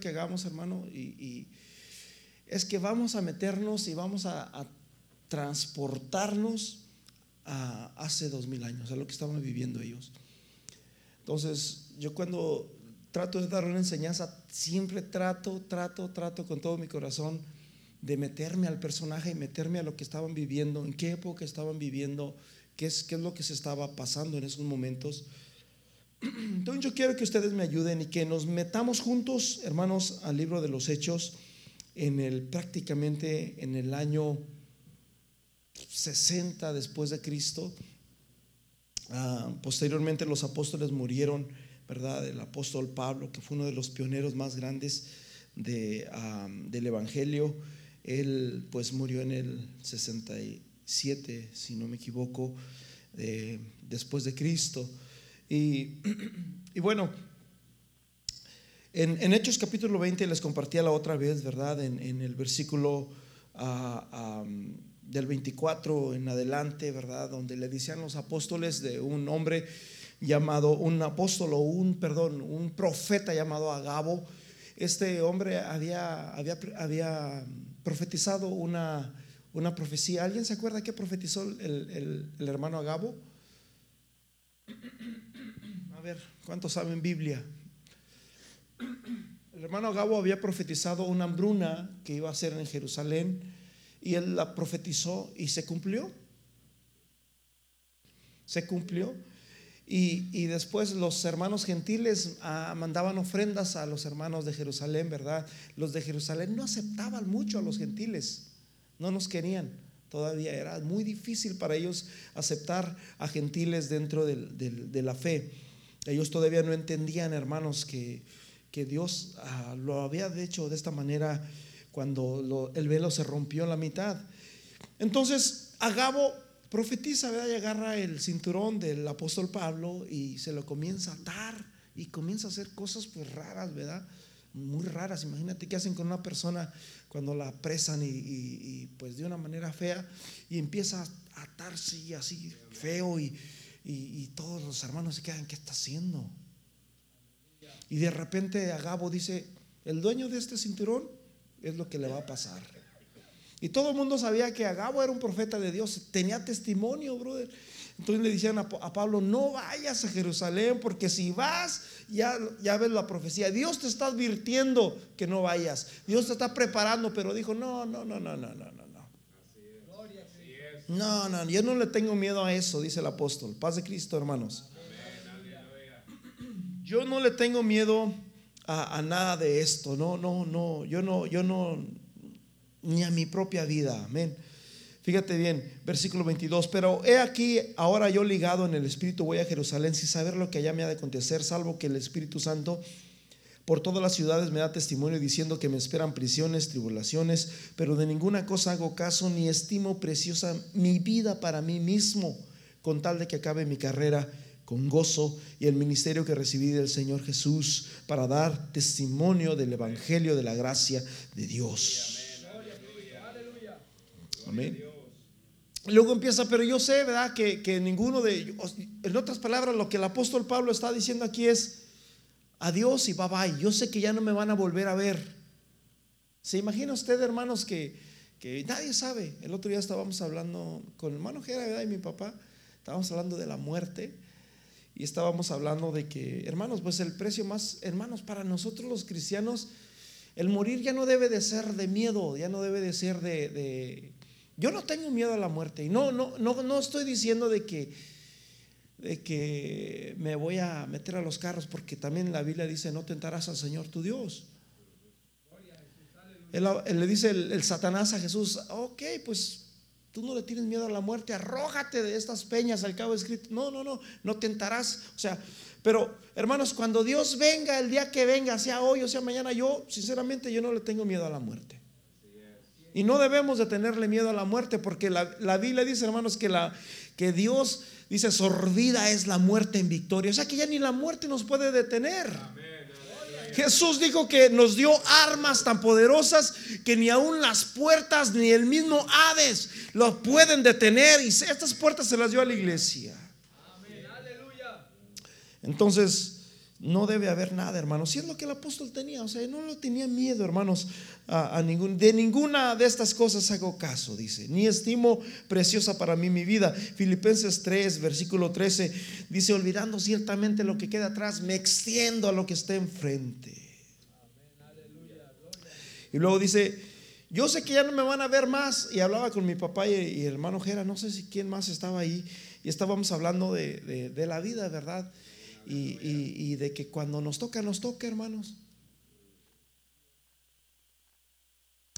que hagamos, hermano, y, es que vamos a meternos y vamos a, transportarnos a hace dos mil años, a lo que estaban viviendo ellos. Entonces, yo cuando trato de dar una enseñanza, siempre trato, trato, trato con todo mi corazón de meterme al personaje y meterme a lo que estaban viviendo, en qué época estaban viviendo, qué es, qué es lo que se estaba pasando en esos momentos. Entonces yo quiero que ustedes me ayuden y que nos metamos juntos, hermanos, al libro de los Hechos, en el prácticamente en el año 60 después de Cristo. Ah, posteriormente los apóstoles murieron, ¿verdad? El apóstol Pablo, que fue uno de los pioneros más grandes de, ah, del Evangelio, él pues murió en el 67, si no me equivoco, después de Cristo. Y, bueno, en, Hechos capítulo 20 les compartía la otra vez, ¿verdad? En, el versículo ah, del 24 en adelante, ¿verdad? Donde le decían los apóstoles de un hombre llamado, un apóstol o un, perdón, un profeta llamado Agabo. Este hombre había, había, había profetizado una, una profecía. ¿Alguien se acuerda que profetizó el, el hermano Agabo? Ver, ¿cuántos saben Biblia? El hermano Gabo había profetizado una hambruna que iba a ser en Jerusalén y él la profetizó y se cumplió. Se cumplió. Y, después los hermanos gentiles ah, mandaban ofrendas a los hermanos de Jerusalén, ¿verdad? Los de Jerusalén no aceptaban mucho a los gentiles, no nos querían. Todavía era muy difícil para ellos aceptar a gentiles dentro de la fe. Ellos todavía no entendían, hermanos, que, que Dios ah, lo había hecho de esta manera cuando el velo se rompió en la mitad. Entonces, Agabo profetiza, ¿verdad? Y agarra el cinturón del apóstol Pablo y se lo comienza a atar y comienza a hacer cosas pues raras, ¿verdad? Muy raras. Imagínate qué hacen con una persona cuando la apresan y, pues de una manera fea y empieza a atarse así feo y, y, todos los hermanos se quedan, ¿qué está haciendo? Y de repente Agabo dice, el dueño de este cinturón es lo que le va a pasar. Y todo el mundo sabía que Agabo era un profeta de Dios, tenía testimonio, brother. Entonces le decían a, Pablo, no vayas a Jerusalén, porque si vas, ya, ya ves la profecía. Dios te está advirtiendo que no vayas. Dios te está preparando, pero dijo, no, no, no, no, no, no. No, no, yo no le tengo miedo a eso, dice el apóstol. Paz de Cristo, hermanos. Yo no le tengo miedo a, nada de esto. No, no, no. Yo no, yo no, ni a mi propia vida. Amén. Fíjate bien, versículo 22. Pero he aquí, ahora yo ligado en el Espíritu voy a Jerusalén sin saber lo que allá me ha de acontecer, salvo que el Espíritu Santo por todas las ciudades me da testimonio diciendo que me esperan prisiones, tribulaciones, pero de ninguna cosa hago caso ni estimo preciosa mi vida para mí mismo, con tal de que acabe mi carrera con gozo y el ministerio que recibí del Señor Jesús para dar testimonio del Evangelio de la gracia de Dios. Amén. Luego empieza, pero yo sé, ¿verdad? Que, que ninguno de, en otras palabras, lo que el apóstol Pablo está diciendo aquí es, adiós y bye bye. Yo sé que ya no me van a volver a ver. ¿Se imagina usted, hermanos, que, nadie sabe? El otro día estábamos hablando con el hermano Jera y mi papá, estábamos hablando de la muerte y estábamos hablando de que, hermanos, pues el precio más, hermanos, para nosotros los cristianos, el morir ya no debe de ser de miedo, ya no debe de ser de... de yo no tengo miedo a la muerte y no, no, no, no estoy diciendo de que de que me voy a meter a los carros, porque también la Biblia dice, no tentarás al Señor tu Dios. Él, le dice el, Satanás a Jesús, ok, pues tú no le tienes miedo a la muerte, arrójate de estas peñas al cabo escrito. No, no, no, no tentarás. O sea, pero hermanos, cuando Dios venga, el día que venga, sea hoy o sea mañana, yo sinceramente yo no le tengo miedo a la muerte. Y no debemos de tenerle miedo a la muerte, porque la, la Biblia dice, hermanos, que, la, que Dios Dice, sordida es la muerte en victoria. O sea que ya ni la muerte nos puede detener. Jesús dijo que nos dio armas tan poderosas que ni aun las puertas ni el mismo Hades lo pueden detener. Y estas puertas se las dio a la iglesia. Entonces, no debe haber nada, hermanos. Si es lo que el apóstol tenía, o sea, no lo tenía miedo, hermanos, a, ningún, de ninguna de estas cosas hago caso, dice, ni estimo preciosa para mí mi vida. Filipenses 3, versículo 13, dice, olvidando ciertamente lo que queda atrás, me extiendo a lo que está enfrente. Y luego dice, yo sé que ya no me van a ver más. Y hablaba con mi papá y, el hermano Jera, no sé si quién más estaba ahí. Y estábamos hablando de, la vida, ¿verdad? Y, de que cuando nos toca, nos toca, hermanos.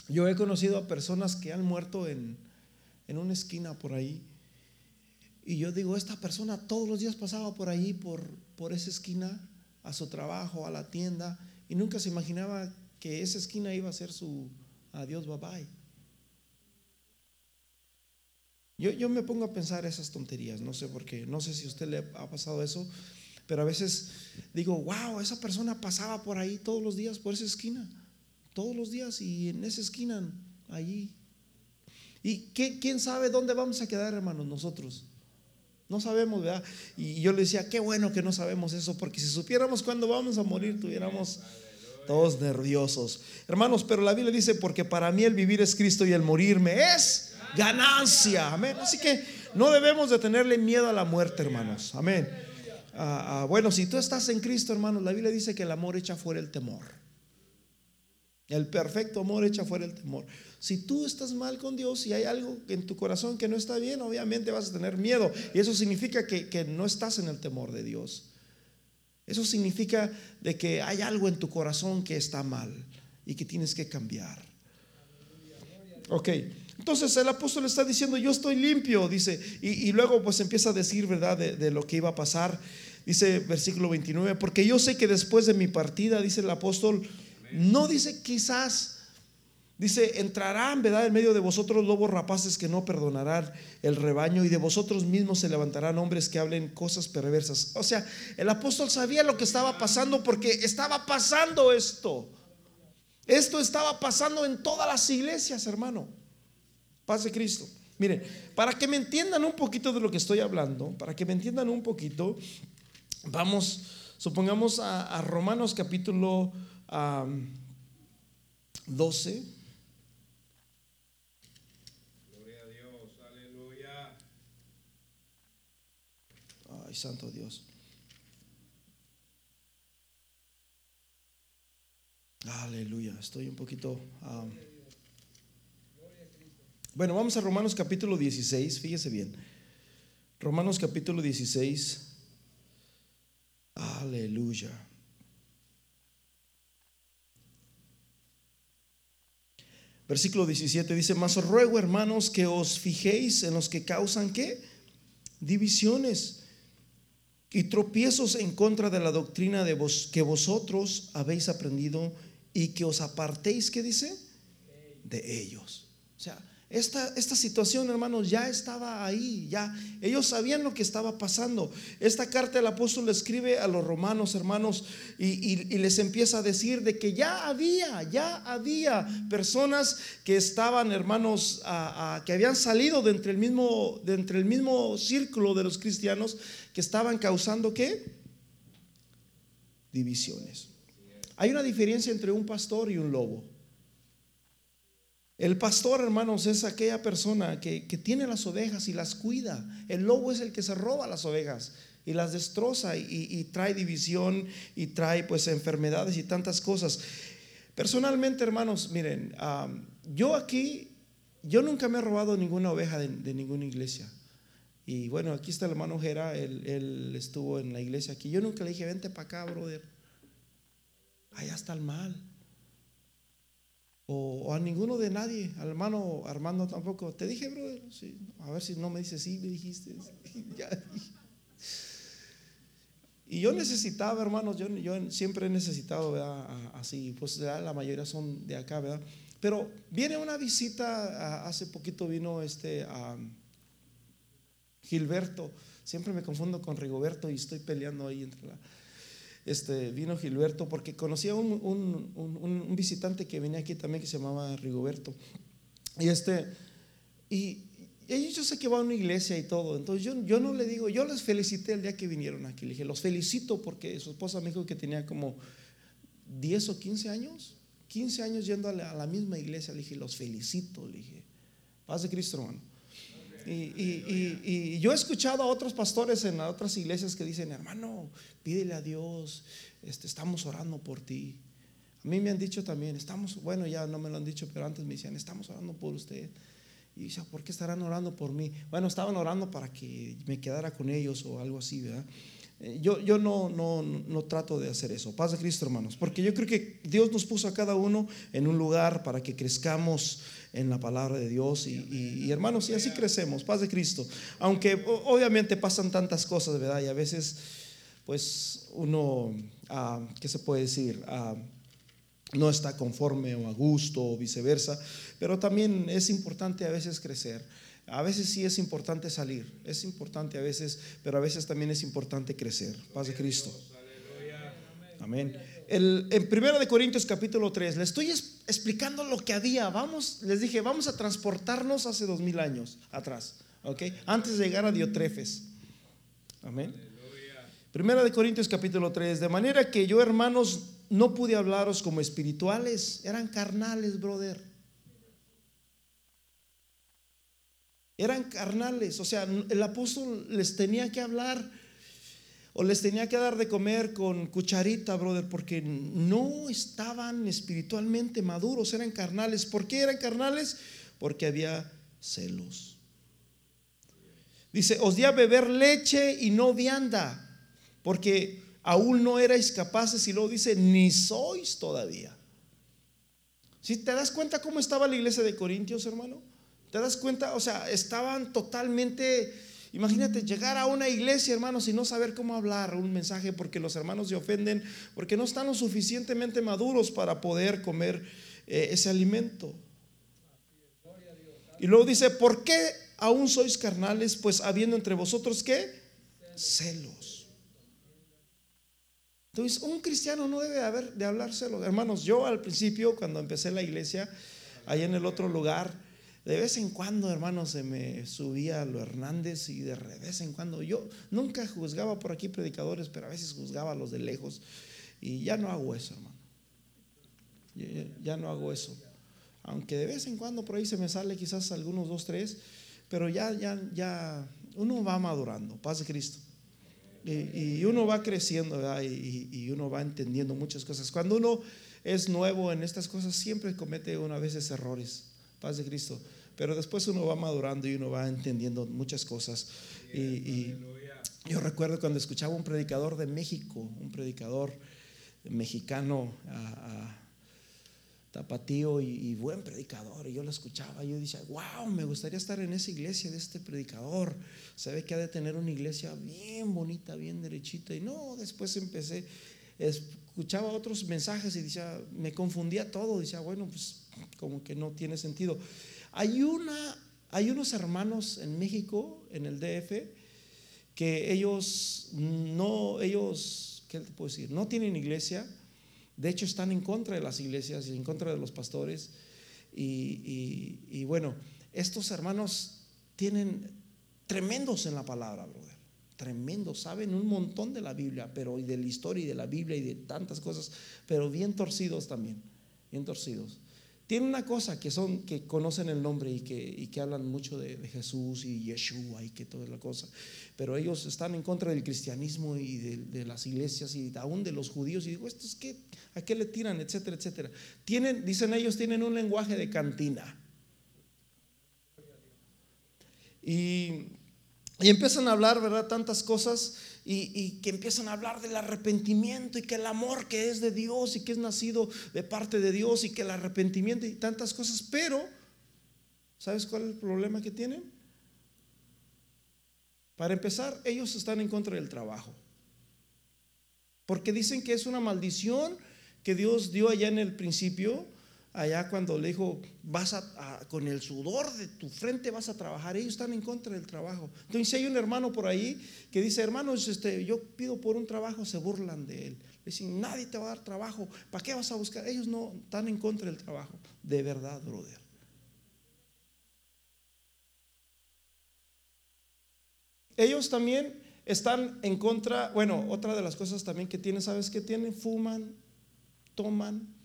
Yo he conocido a personas que han muerto en, en una esquina por ahí. Y yo digo, esta persona todos los días pasaba por ahí, por, por esa esquina, a su trabajo, a la tienda, y nunca se imaginaba que esa esquina iba a ser su adiós, bye bye. Yo, yo me pongo a pensar esas tonterías, no sé por qué, no sé si a usted le ha pasado eso, pero a veces digo, wow, esa persona pasaba por ahí todos los días, por esa esquina, todos los días, y en esa esquina, allí. ¿Y qué, quién sabe dónde vamos a quedar, hermanos, nosotros? No sabemos, ¿verdad? Y yo le decía, qué bueno que no sabemos eso, porque si supiéramos cuándo vamos a morir, tuviéramos todos nerviosos. Hermanos, pero la Biblia dice, porque para mí el vivir es Cristo y el morirme es ganancia. Amén. Así que no debemos de tenerle miedo a la muerte, hermanos. Amén. Ah, ah, bueno, si tú estás en Cristo, hermanos, la Biblia dice que el amor echa fuera el temor. El perfecto amor echa fuera el temor. Si tú estás mal con Dios y hay algo en tu corazón que no está bien, obviamente vas a tener miedo. Y eso significa que, que no estás en el temor de Dios. Eso significa de que hay algo en tu corazón que está mal y que tienes que cambiar. Ok, entonces el apóstol está diciendo, yo estoy limpio, dice, y, luego pues empieza a decir, ¿verdad?, de, de, lo que iba a pasar. Dice versículo 29, porque yo sé que después de mi partida, dice el apóstol, no dice quizás Dice, entrarán, ¿verdad? En medio de vosotros lobos rapaces que no perdonarán el rebaño y de vosotros mismos se levantarán hombres que hablen cosas perversas. O sea, el apóstol sabía lo que estaba pasando porque estaba pasando esto. Esto estaba pasando en todas las iglesias, hermano. Paz de Cristo. Miren, para que me entiendan un poquito de lo que estoy hablando, para que me entiendan un poquito, vamos, supongamos a, Romanos capítulo 12. santo Dios. Aleluya, estoy un poquito... Um, bueno, vamos a Romanos capítulo 16, fíjese bien. Romanos capítulo 16. Aleluya. Versículo 17 dice, mas os ruego hermanos que os fijéis en los que causan qué? Divisiones y tropiezos en contra de la doctrina de vos, que vosotros habéis aprendido y que os apartéis, ¿qué dice? De ellos. O sea, esta, esta, situación, hermanos, ya estaba ahí, ya ellos sabían lo que estaba pasando. Esta carta el apóstol le escribe a los romanos, hermanos, y, les empieza a decir de que ya había, ya había personas que estaban, hermanos, que habían salido de entre, el mismo, de entre el mismo círculo de los cristianos que estaban causando qué? Divisiones. Hay una diferencia entre un pastor y un lobo. El pastor, hermanos, es aquella persona que, tiene las ovejas y las cuida. El lobo es el que se roba las ovejas y las destroza y, trae división y trae pues enfermedades y tantas cosas. Personalmente, hermanos, miren, yo aquí, yo nunca me he robado ninguna oveja de ninguna iglesia. Y bueno, aquí está el hermano Jera, él, estuvo en la iglesia aquí. Yo nunca le dije, vente para acá, brother. Allá está el mal. O, a ninguno de nadie, al hermano Armando tampoco. Te dije, brother, a ver si no me dices, sí, me dijiste. y yo necesitaba, hermanos, yo, yo siempre he necesitado, ¿verdad? Así, pues la mayoría son de acá, ¿verdad? Pero viene una visita, hace poquito vino este... a Gilberto, siempre me confundo con Rigoberto y estoy peleando ahí entre la... Este, vino Gilberto porque conocía un, un, visitante que venía aquí también que se llamaba Rigoberto. Y este, y ellos yo sé que va a una iglesia y todo, entonces yo, no le digo, yo les felicité el día que vinieron aquí, le dije, los felicito porque su esposa me dijo que tenía como 10 o 15 años, 15 años yendo a la, misma iglesia, le dije, los felicito, le dije, paz de Cristo hermano. Y, yo he escuchado a otros pastores en otras iglesias que dicen, hermano, pídele a Dios, este, estamos orando por ti. A mí me han dicho también, estamos, bueno, ya no me lo han dicho, pero antes me decían, estamos orando por usted. Y dice, ¿por qué estarán orando por mí? Bueno, estaban orando para que me quedara con ellos o algo así, ¿verdad? Eh, yo, yo no, no, no, trato de hacer eso. Paz de Cristo, hermanos. Porque yo creo que Dios nos puso a cada uno en un lugar para que crezcamos en la palabra de Dios. Y, hermanos, y así crecemos. Paz de Cristo. Aunque obviamente pasan tantas cosas, ¿verdad? Y a veces, pues uno, ah, ¿qué se puede decir? Ah, no está conforme o a gusto o viceversa. Pero también es importante a veces crecer. A veces sí es importante salir, es importante a veces, pero a veces también es importante crecer. Paz de Cristo. Amén. El, en 1 de Corintios capítulo 3, le estoy explicando lo que había. Vamos, les dije, vamos a transportarnos hace dos mil años atrás, ¿ok? Antes de llegar a Diotrefes. Amén. Primera de Corintios capítulo 3, de manera que yo hermanos no pude hablaros como espirituales, eran carnales, brother. Eran carnales, o sea, el apóstol les tenía que hablar o les tenía que dar de comer con cucharita, brother, porque no estaban espiritualmente maduros, eran carnales. ¿Por qué eran carnales? Porque había celos. Dice, os di a beber leche y no vianda, porque aún no erais capaces, y luego dice, ni sois todavía. Si te das cuenta cómo estaba la iglesia de Corintios, hermano? ¿Te das cuenta? O sea, estaban totalmente, imagínate, llegar a una iglesia, hermanos, y no saber cómo hablar un mensaje porque los hermanos se ofenden, porque no están lo suficientemente maduros para poder comer eh, ese alimento. Y luego dice, ¿por qué aún sois carnales? Pues habiendo entre vosotros qué? Celos. Entonces, un cristiano no debe haber de hablar celos. Hermanos, yo al principio, cuando empecé la iglesia, allá en el otro lugar, de vez en cuando, hermano, se me subía lo Hernández y de vez en cuando yo nunca juzgaba por aquí predicadores, pero a veces juzgaba a los de lejos. Y ya no hago eso, hermano. Ya, no hago eso. Aunque de vez en cuando por ahí se me sale quizás algunos dos, tres, pero ya, ya, ya, uno va madurando, paz de Cristo. Y, uno va creciendo y, y, uno va entendiendo muchas cosas. Cuando uno es nuevo en estas cosas, siempre comete uno a veces errores. Paz de Cristo. Pero después uno va madurando y uno va entendiendo muchas cosas. Y, yo recuerdo cuando escuchaba un predicador de México, un predicador mexicano, a, tapatío y, buen predicador. Y yo lo escuchaba y yo decía, wow, me gustaría estar en esa iglesia de este predicador. Se ve que ha de tener una iglesia bien bonita, bien derechita. Y no, después empecé, escuchaba otros mensajes y decía, me confundía todo. Decía, bueno, pues como que no tiene sentido. Hay, una, hay unos hermanos en México, en el DF, que ellos no, ellos, ¿qué te puedo decir? No tienen iglesia, de hecho están en contra de las iglesias y en contra de los pastores. Y, bueno, estos hermanos tienen tremendos en la palabra, brother. Tremendos, saben un montón de la Biblia, pero y de la historia y de la Biblia y de tantas cosas, pero bien torcidos también, bien torcidos. Tiene una cosa que son que conocen el nombre y que, que hablan mucho de, Jesús y Yeshua y que toda la cosa, pero ellos están en contra del cristianismo y de, las iglesias y aún de los judíos y digo, ¿esto es qué? ¿A qué le tiran? Etcétera, etcétera. Tienen, dicen ellos, tienen un lenguaje de cantina. Y, y empiezan a hablar, ¿verdad? Tantas cosas y, que empiezan a hablar del arrepentimiento y que el amor que es de Dios y que es nacido de parte de Dios y que el arrepentimiento y tantas cosas, pero ¿sabes cuál es el problema que tienen? Para empezar, ellos están en contra del trabajo. Porque dicen que es una maldición que Dios dio allá en el principio allá cuando le dijo, vas a, con el sudor de tu frente vas a trabajar, ellos están en contra del trabajo. Entonces, hay un hermano por ahí que dice, hermanos, este, yo pido por un trabajo, se burlan de él. Dicen, nadie te va a dar trabajo, ¿para qué vas a buscar? Ellos no están en contra del trabajo. De verdad, brother. ellos también están en contra, bueno, otra de las cosas también que tienen, ¿sabes qué tienen? Fuman, toman,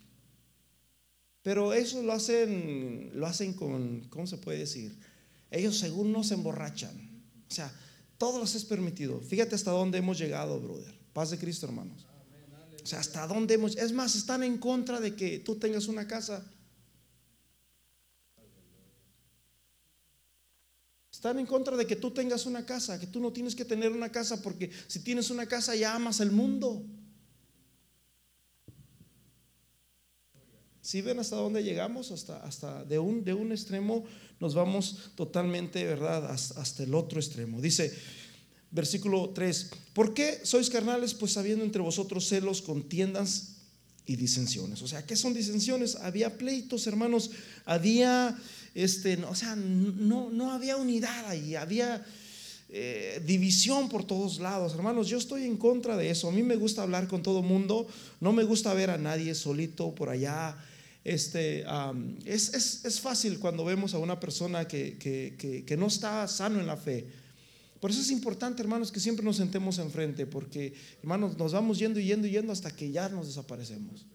pero eso lo hacen, lo hacen con, ¿cómo se puede decir? Ellos según no se emborrachan. O sea, todo les es permitido. Fíjate hasta dónde hemos llegado, brother. Paz de Cristo, hermanos. O sea, hasta dónde hemos... Es más, están en contra de que tú tengas una casa. Están en contra de que tú tengas una casa, que tú no tienes que tener una casa porque si tienes una casa ya amas el mundo. Si ven hasta dónde llegamos, hasta, hasta de, un, de un extremo nos vamos totalmente, ¿verdad? Hasta, el otro extremo. Dice, versículo 3, ¿por qué sois carnales? Pues habiendo entre vosotros celos, contiendas y disensiones. O sea, ¿qué son disensiones? Había pleitos, hermanos, había, este, o sea, no, no había unidad ahí, había... Eh, división por todos lados. Hermanos, yo estoy en contra de eso. A mí me gusta hablar con todo mundo. No me gusta ver a nadie solito por allá este, es, fácil cuando vemos a una persona que, no está sano en la fe. Por eso es importante, hermanos, que siempre nos sentemos enfrente, porque, hermanos, nos vamos yendo y yendo y yendo hasta que ya nos desaparecemos.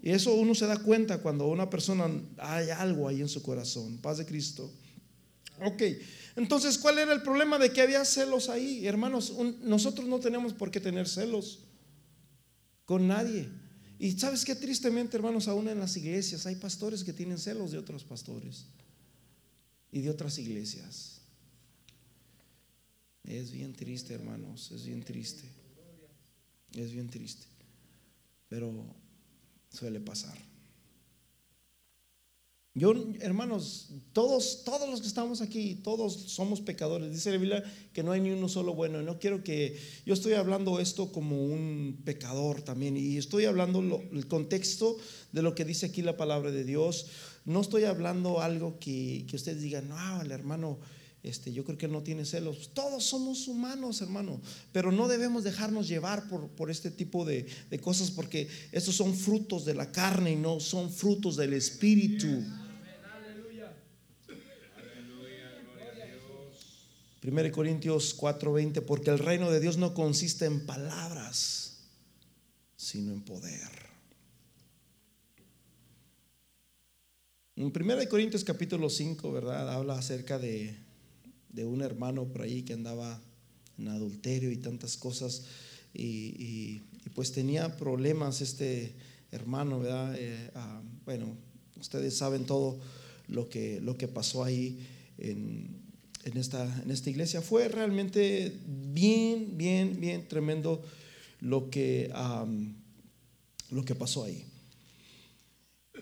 Y eso uno se da cuenta cuando una persona hay algo ahí en su corazón. Paz de Cristo. Ok, entonces, ¿cuál era el problema de que había celos ahí? Hermanos, nosotros no tenemos por qué tener celos con nadie. Y sabes qué tristemente, hermanos, aún en las iglesias hay pastores que tienen celos de otros pastores y de otras iglesias. Es bien triste, hermanos, es bien triste. Es bien triste. Pero suele pasar. Yo, hermanos, todos, todos los que estamos aquí, todos somos pecadores. Dice la Biblia que no hay ni uno solo bueno. No quiero que, yo estoy hablando esto como un pecador también. Y estoy hablando el contexto de lo que dice aquí la palabra de Dios. No estoy hablando algo que, que ustedes digan, no, el hermano, este, yo creo que no tiene celos. Todos somos humanos, hermano, pero no debemos dejarnos llevar por, por este tipo de, de, cosas porque estos son frutos de la carne y no son frutos del espíritu. 1 Corintios 4:20, porque el reino de Dios no consiste en palabras, sino en poder. En 1 Corintios capítulo 5, ¿verdad? Habla acerca de, de, un hermano por ahí que andaba en adulterio y tantas cosas. Y, pues tenía problemas este hermano, ¿verdad? Eh, ah, bueno, ustedes saben todo lo que, lo que pasó ahí en, en esta, en esta iglesia. Fue realmente bien, bien, bien tremendo lo que, lo que pasó ahí.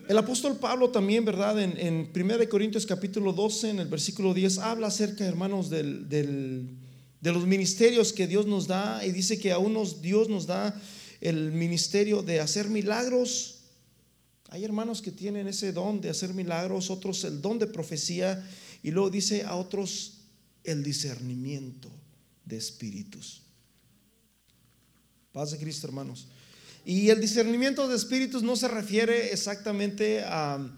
El apóstol Pablo también, ¿verdad? En, en 1 Corintios capítulo 12, en el versículo 10, habla acerca, hermanos, del, de los ministerios que Dios nos da y dice que a unos Dios nos da el ministerio de hacer milagros. Hay hermanos que tienen ese don de hacer milagros, otros el don de profecía y luego dice a otros el discernimiento de espíritus. Paz de Cristo, hermanos. Y el discernimiento de espíritus no se refiere exactamente a,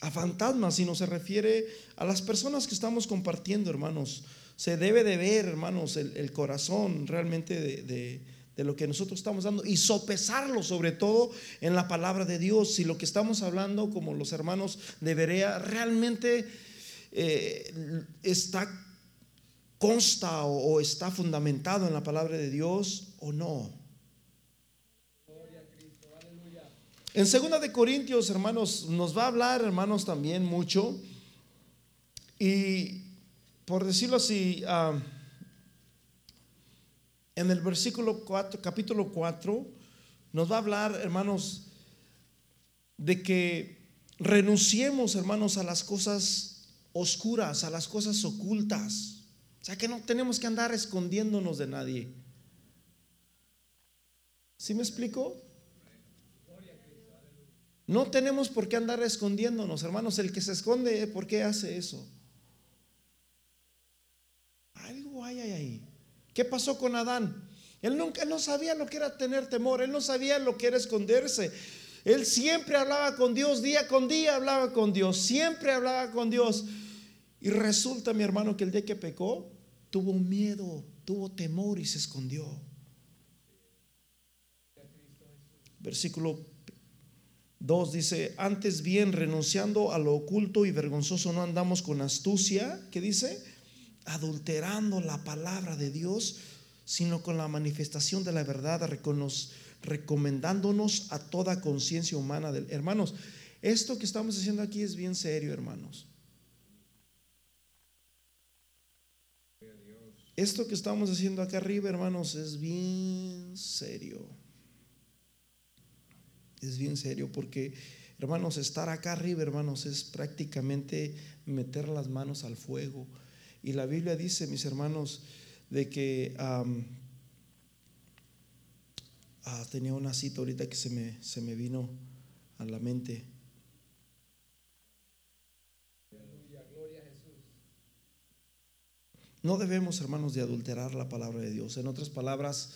a fantasmas, sino se refiere a las personas que estamos compartiendo, hermanos. Se debe de ver, hermanos, el, corazón realmente de, de, lo que nosotros estamos dando y sopesarlo sobre todo en la palabra de Dios. Si lo que estamos hablando, como los hermanos de Berea, realmente eh, está consta o, está fundamentado en la palabra de Dios o no. En segunda de Corintios, hermanos, nos va a hablar, hermanos, también mucho. Y por decirlo así, ah, en el versículo 4, capítulo 4, nos va a hablar, hermanos, de que renunciemos, hermanos, a las cosas oscuras, a las cosas ocultas. O sea que no tenemos que andar escondiéndonos de nadie. ¿Sí me explico? No tenemos por qué andar escondiéndonos, hermanos. El que se esconde, ¿por qué hace eso? Algo hay ahí. ¿Qué pasó con Adán? Él nunca no sabía lo que era tener temor, él no sabía lo que era esconderse. Él siempre hablaba con Dios, día con día hablaba con Dios, siempre hablaba con Dios. Y resulta, mi hermano, que el día que pecó, tuvo miedo, tuvo temor y se escondió. Versículo 2 dice, antes bien, renunciando a lo oculto y vergonzoso, no andamos con astucia, ¿qué dice? Adulterando la palabra de Dios, sino con la manifestación de la verdad, recomendándonos a toda conciencia humana. Hermanos, esto que estamos haciendo aquí es bien serio, hermanos. Esto que estamos haciendo acá arriba, hermanos, es bien serio. Es bien serio porque, hermanos, estar acá arriba, hermanos, es prácticamente meter las manos al fuego. Y la Biblia dice, mis hermanos, de que ah, tenía una cita ahorita que se me, se me vino a la mente. No debemos, hermanos, de adulterar la palabra de Dios. En otras palabras,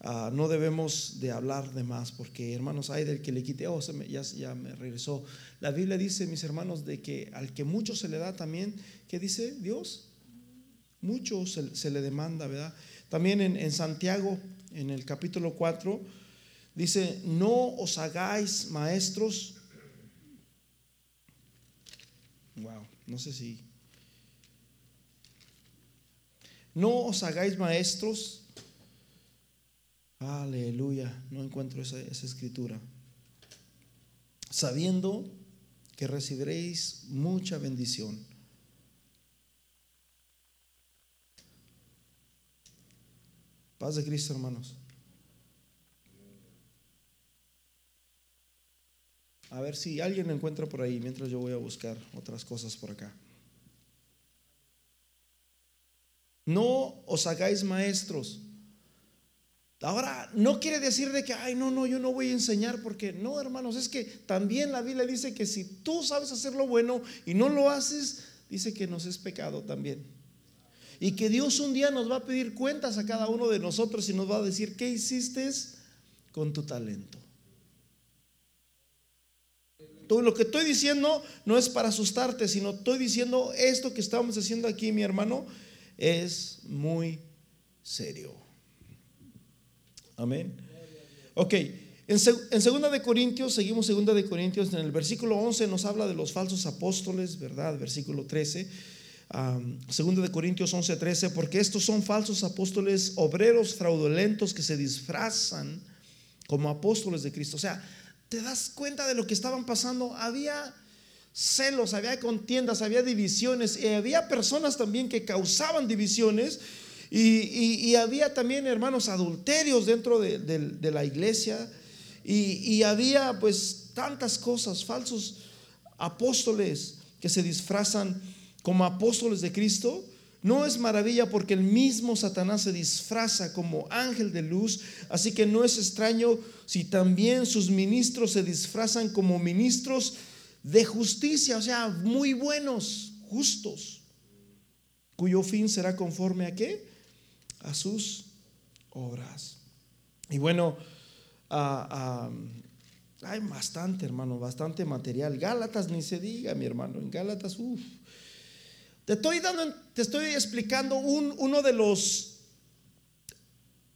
ah, no debemos de hablar de más, porque, hermanos, hay del que le quite, oh, ya, me regresó. La Biblia dice, mis hermanos, de que al que mucho se le da también, ¿qué dice Dios? Mucho se, le demanda, ¿verdad? También en, en Santiago, en el capítulo 4, dice, no os hagáis maestros. Wow, no sé si no os hagáis maestros. Aleluya, no encuentro esa, escritura. Sabiendo que recibiréis mucha bendición. Paz de Cristo, hermanos. A ver si alguien lo encuentra por ahí mientras yo voy a buscar otras cosas por acá. No os hagáis maestros. Ahora, no quiere decir de que, ay, no, no, yo no voy a enseñar porque, no, hermanos, es que también la Biblia dice que si tú sabes hacer lo bueno y no lo haces, dice que nos es pecado también. Y que Dios un día nos va a pedir cuentas a cada uno de nosotros y nos va a decir, ¿qué hiciste con tu talento? Todo lo que estoy diciendo no es para asustarte, sino estoy diciendo esto que estamos haciendo aquí, mi hermano, es muy serio. Amén. Ok, en, segunda de Corintios, seguimos segunda de Corintios, en el versículo 11 nos habla de los falsos apóstoles, ¿verdad? Versículo 13. segunda de Corintios 11, 13, porque estos son falsos apóstoles, obreros fraudulentos que se disfrazan como apóstoles de Cristo. O sea, ¿te das cuenta de lo que estaban pasando? Había celos, había contiendas, había divisiones, y había personas también que causaban divisiones, y, había también, hermanos, adulterios dentro de, la iglesia, y, había pues tantas cosas, falsos apóstoles que se disfrazan como apóstoles de Cristo. No es maravilla porque el mismo Satanás se disfraza como ángel de luz, así que no es extraño si también sus ministros se disfrazan como ministros de justicia, o sea, muy buenos, justos, cuyo fin será conforme a qué? A sus obras. Y bueno, hay bastante, hermano, bastante material. Gálatas ni se diga, mi hermano, en Gálatas, uff. Te estoy dando, te estoy explicando un, uno de los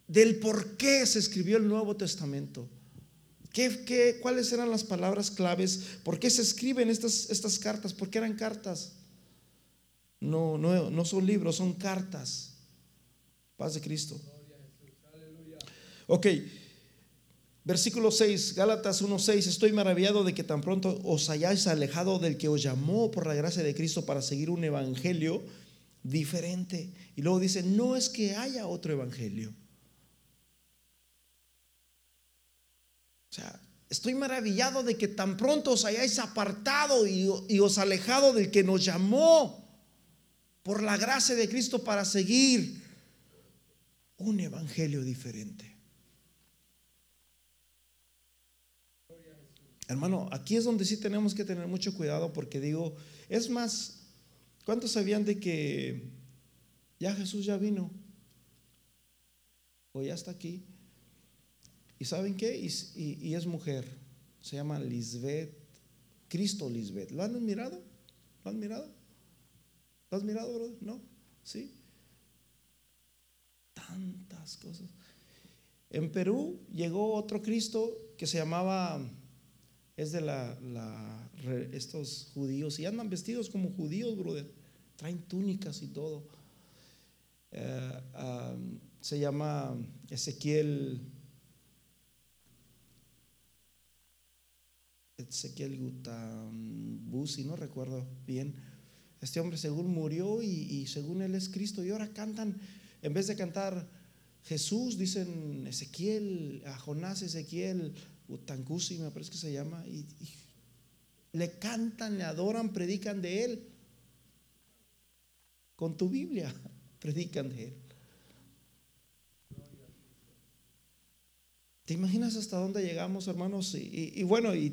del por qué se escribió el Nuevo Testamento. ¿Qué, cuáles eran las palabras claves? ¿Por qué se escriben estas, estas cartas? ¿Por qué eran cartas? No, no, no son libros, son cartas. Paz de Cristo. Ok, versículo 6, Gálatas 1.6, estoy maravillado de que tan pronto os hayáis alejado del que os llamó por la gracia de Cristo para seguir un evangelio diferente. Y luego dice, no es que haya otro evangelio. O sea, estoy maravillado de que tan pronto os hayáis apartado y, os alejado del que nos llamó por la gracia de Cristo para seguir un evangelio diferente. Hermano, aquí es donde sí tenemos que tener mucho cuidado porque digo, es más, ¿cuántos sabían de que ya Jesús ya vino? O ya está aquí. ¿Y saben qué? Y, es mujer. Se llama Lisbeth, Cristo Lisbeth. ¿Lo han mirado? ¿Lo han mirado? ¿Lo has mirado, brother? ¿No? ¿Sí? Tantas cosas. En Perú llegó otro Cristo que se llamaba, es de la, estos judíos, y andan vestidos como judíos, brother. Traen túnicas y todo. Eh, se llama Ezequiel. Ezequiel Gutambusi, no recuerdo bien. Este hombre según murió y, según él es Cristo. Y ahora cantan, en vez de cantar Jesús, dicen Ezequiel, a Jonás Ezequiel, Utangusi me parece que se llama. Y, le cantan, le adoran, predican de él. Con tu Biblia predican de él. ¿Te imaginas hasta dónde llegamos, hermanos? Y, bueno, y,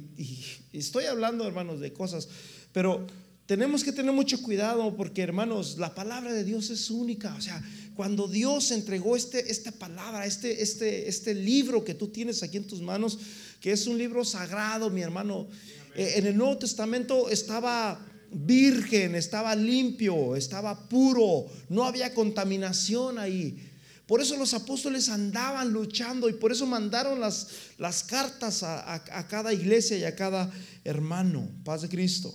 estoy hablando, hermanos, de cosas, pero tenemos que tener mucho cuidado porque, hermanos, la palabra de Dios es única. O sea, cuando Dios entregó este, esta palabra, este, este, este libro que tú tienes aquí en tus manos, que es un libro sagrado, mi hermano, eh, en el Nuevo Testamento estaba virgen, estaba limpio, estaba puro, no había contaminación ahí. Por eso los apóstoles andaban luchando y por eso mandaron las, las cartas a, cada iglesia y a cada hermano. Paz de Cristo.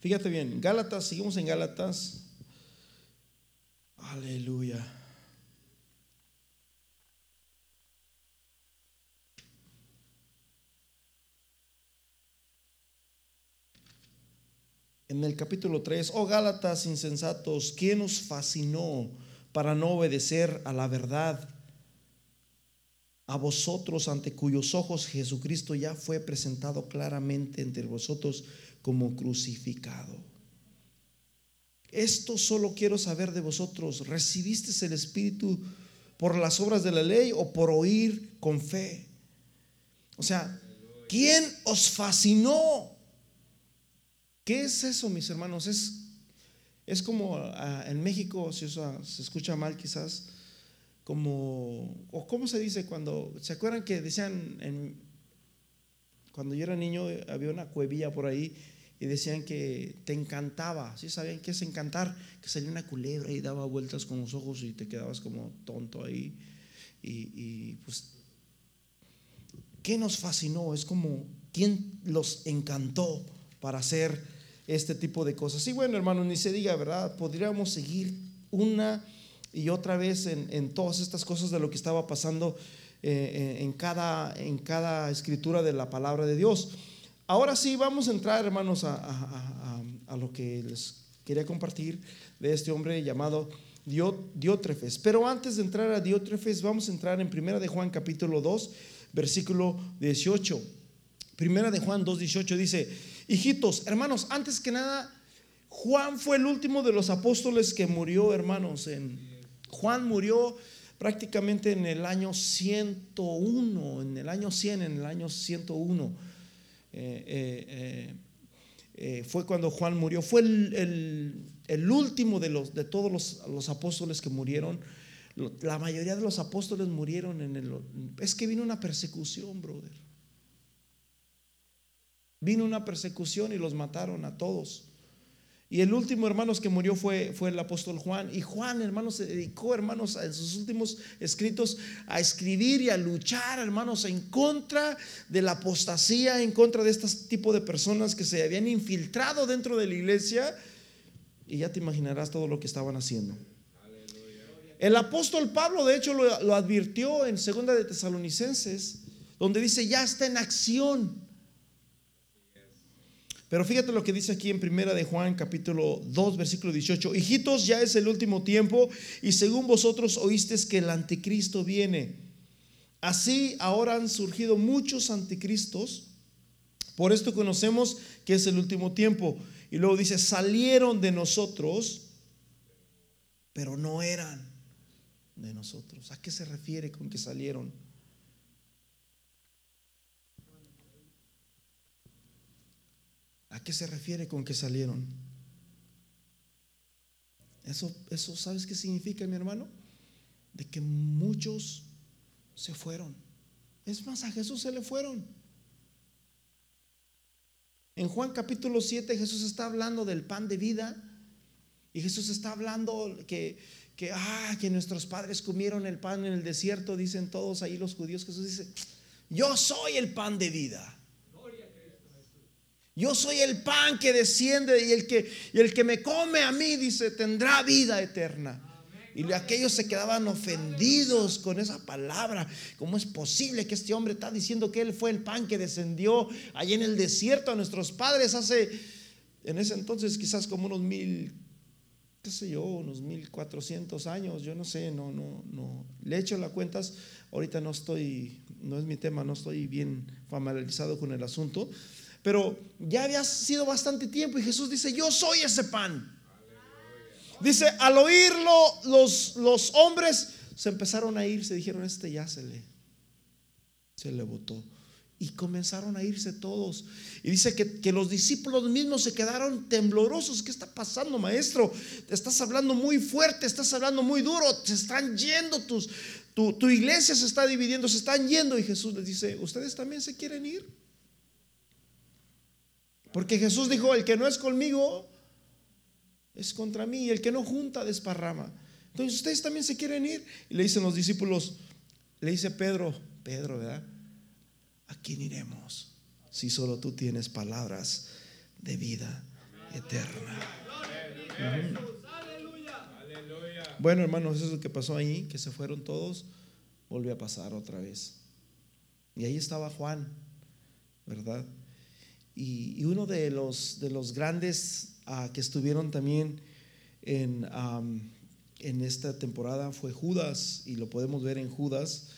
Fíjate bien, Gálatas, seguimos en Gálatas. Aleluya. En el capítulo 3, oh Gálatas insensatos, ¿quién os fascinó para no obedecer a la verdad? A vosotros ante cuyos ojos Jesucristo ya fue presentado claramente entre vosotros como crucificado. Esto solo quiero saber de vosotros. ¿Recibisteis el Espíritu por las obras de la ley o por oír con fe? O sea, ¿quién os fascinó? ¿Qué es eso, mis hermanos? Es, es como ah, en México, si eso se escucha mal quizás, como, o cómo se dice cuando, ¿se acuerdan que decían, cuando yo era niño había una cuevilla por ahí y decían que te encantaba, ¿sí sabían qué es encantar? Que salía una culebra y daba vueltas con los ojos y te quedabas como tonto ahí. Y pues, ¿qué nos fascinó? Es como, ¿quién los encantó para hacer este tipo de cosas. Y bueno, hermano, ni se diga, ¿verdad? Podríamos seguir una y otra vez en, todas estas cosas de lo que estaba pasando eh, en, cada, en cada escritura de la palabra de Dios. Ahora sí, vamos a entrar, hermanos, a, lo que les quería compartir de este hombre llamado Diótrefes. Pero antes de entrar a Diótrefes, vamos a entrar en Primera de Juan capítulo 2, versículo 18. Primera de Juan 2, 18 dice, Hijitos, hermanos, antes que nada, Juan fue el último de los apóstoles que murió, hermanos. En, Juan murió prácticamente en el año 101, en el año 100, en el año 101. Eh, eh, eh, fue cuando Juan murió. Fue el, último de, los, de todos los, los, apóstoles que murieron. La mayoría de los apóstoles murieron en el... Es que vino una persecución, brother. Vino una persecución y los mataron a todos. Y el último, hermanos, que murió fue, fue el apóstol Juan. Y Juan, hermanos, se dedicó, hermanos, en sus últimos escritos a escribir y a luchar, hermanos, en contra de la apostasía, en contra de este tipo de personas que se habían infiltrado dentro de la iglesia. Y ya te imaginarás todo lo que estaban haciendo. El apóstol Pablo, de hecho, lo, lo advirtió en Segunda de Tesalonicenses, donde dice, ya está en acción. Pero fíjate lo que dice aquí en Primera de Juan capítulo 2 versículo 18. Hijitos, ya es el último tiempo y según vosotros oísteis que el anticristo viene. Así ahora han surgido muchos anticristos. Por esto conocemos que es el último tiempo. Y luego dice, salieron de nosotros, pero no eran de nosotros. ¿A qué se refiere con que salieron? Qué se refiere con que salieron? Eso, eso ¿sabes qué significa, mi hermano? De que muchos se fueron. Es más, a Jesús se le fueron. En Juan capítulo 7 Jesús está hablando del pan de vida y Jesús está hablando que, que, ah, que nuestros padres comieron el pan en el desierto, dicen todos ahí los judíos. Jesús dice, yo soy el pan de vida. Yo soy el pan que desciende y el que, el que me come a mí, dice, tendrá vida eterna. Y aquellos se quedaban ofendidos con esa palabra. ¿Cómo es posible que este hombre está diciendo que él fue el pan que descendió allí en el desierto a nuestros padres hace, en ese entonces quizás como unos mil, qué sé yo, unos mil cuatrocientos años, yo no sé, no, no, no. Le echo las cuentas, ahorita no estoy, no es mi tema, no estoy bien familiarizado con el asunto, pero ya había sido bastante tiempo y Jesús dice, yo soy ese pan. Dice, al oírlo, los, los hombres se empezaron a ir, se dijeron, este ya se le, se le botó. Y comenzaron a irse todos. Y dice que, que, los discípulos mismos se quedaron temblorosos. ¿Qué está pasando, maestro? Te estás hablando muy fuerte, estás hablando muy duro. Se están yendo tus, tu, tu iglesia se está dividiendo, se están yendo. Y Jesús les dice, ¿ustedes también se quieren ir? Porque Jesús dijo, el que no es conmigo, es contra mí y el que no junta desparrama. Entonces ustedes también se quieren ir. Y le dicen los discípulos, le dice Pedro, Pedro, ¿verdad? ¿A quién iremos si solo tú tienes palabras de vida eterna? Bueno, hermanos, eso es lo que pasó ahí, que se fueron todos, volvió a pasar otra vez. Y ahí estaba Juan, ¿verdad? Y, uno de los, de los grandes que estuvieron también en, en esta temporada fue Judas, y lo podemos ver en Judas,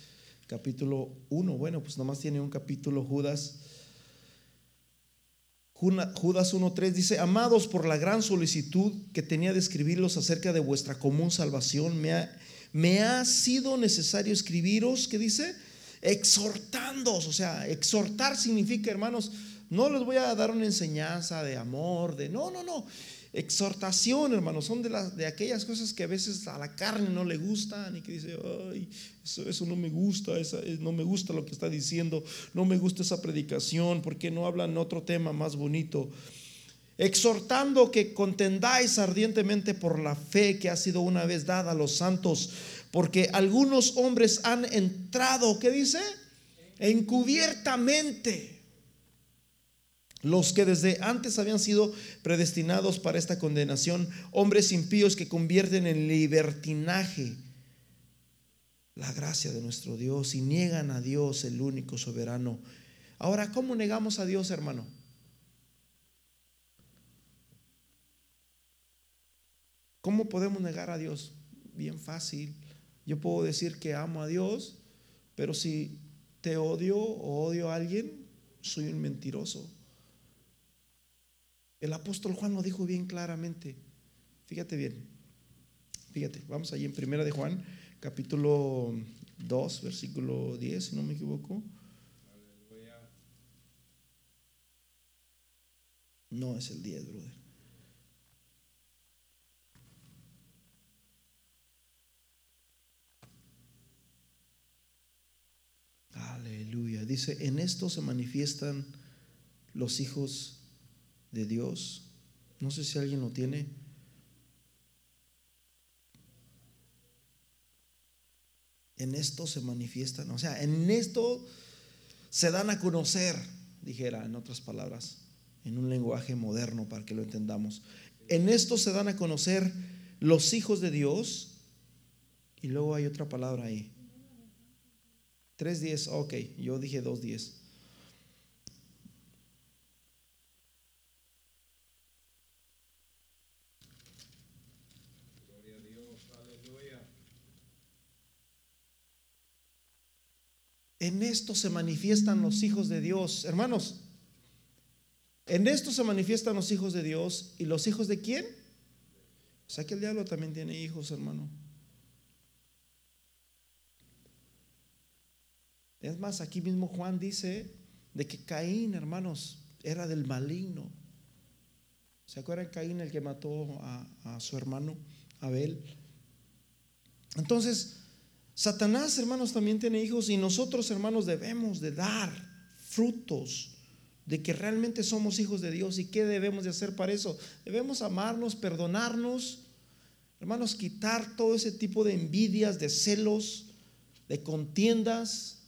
capítulo 1. Bueno, pues nomás tiene un capítulo Judas. Judas 1.3 dice, amados por la gran solicitud que tenía de escribirlos acerca de vuestra común salvación, me ha, me ha sido necesario escribiros, ¿qué dice? Exhortándoos, o sea, exhortar significa, hermanos, no les voy a dar una enseñanza de amor, de no, no, no. Exhortación, hermanos, son de, las, de aquellas cosas que a veces a la carne no le gustan y que dice, ay, eso, no me gusta, eh, no me gusta lo que está diciendo, no me gusta esa predicación, porque no hablan otro tema más bonito exhortando que contendáis ardientemente por la fe que ha sido una vez dada a los santos, porque algunos hombres han entrado, ¿qué dice? Encubiertamente los que desde antes habían sido predestinados para esta condenación, hombres impíos que convierten en libertinaje la gracia de nuestro Dios y niegan a Dios, el único soberano. Ahora, ¿cómo negamos a Dios, hermano? ¿Cómo podemos negar a Dios? Bien fácil. Yo puedo decir que amo a Dios, pero si te odio o odio a alguien, soy un mentiroso. El apóstol Juan lo dijo bien claramente. Fíjate bien. Fíjate, vamos allí en Primera de Juan, capítulo 2, versículo 10, si no me equivoco. No es el 10, brother. Aleluya. Dice, en esto se manifiestan los hijos de Dios. No sé si alguien lo tiene. En esto se manifiestan, o sea, en esto se dan a conocer, dijera en otras palabras, en un lenguaje moderno para que lo entendamos. En esto se dan a conocer los hijos de Dios. Y luego hay otra palabra ahí. 3.10, ok, yo dije 2.10. En esto se manifiestan los hijos de Dios. Hermanos, en esto se manifiestan los hijos de Dios. ¿Y los hijos de quién? O sea que el diablo también tiene hijos, hermano. Es más, aquí mismo Juan dice de que Caín, hermanos, era del maligno. ¿Se acuerdan Caín el que mató a, a su hermano Abel? Entonces, Satanás, hermanos, también tiene hijos y nosotros, hermanos, debemos de dar frutos de que realmente somos hijos de Dios y qué debemos de hacer para eso. Debemos amarnos, perdonarnos, hermanos, quitar todo ese tipo de envidias, de celos, de contiendas,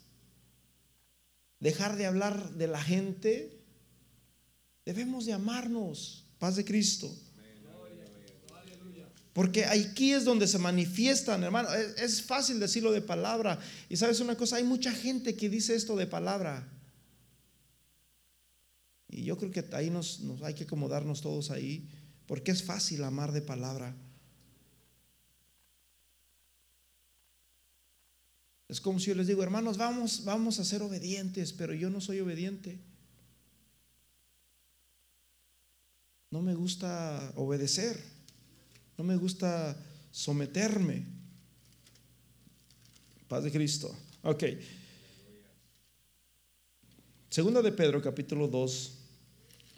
dejar de hablar de la gente. Debemos de amarnos, paz de Cristo. Porque aquí es donde se manifiestan, hermano. Es, fácil decirlo de palabra. Y sabes una cosa, hay mucha gente que dice esto de palabra. Y yo creo que ahí nos, hay que acomodarnos todos ahí, porque es fácil amar de palabra. Es como si yo les digo, hermanos, vamos, vamos a ser obedientes, pero yo no soy obediente. No me gusta obedecer. No me gusta someterme. Paz de Cristo. Ok. Segunda de Pedro, capítulo 2.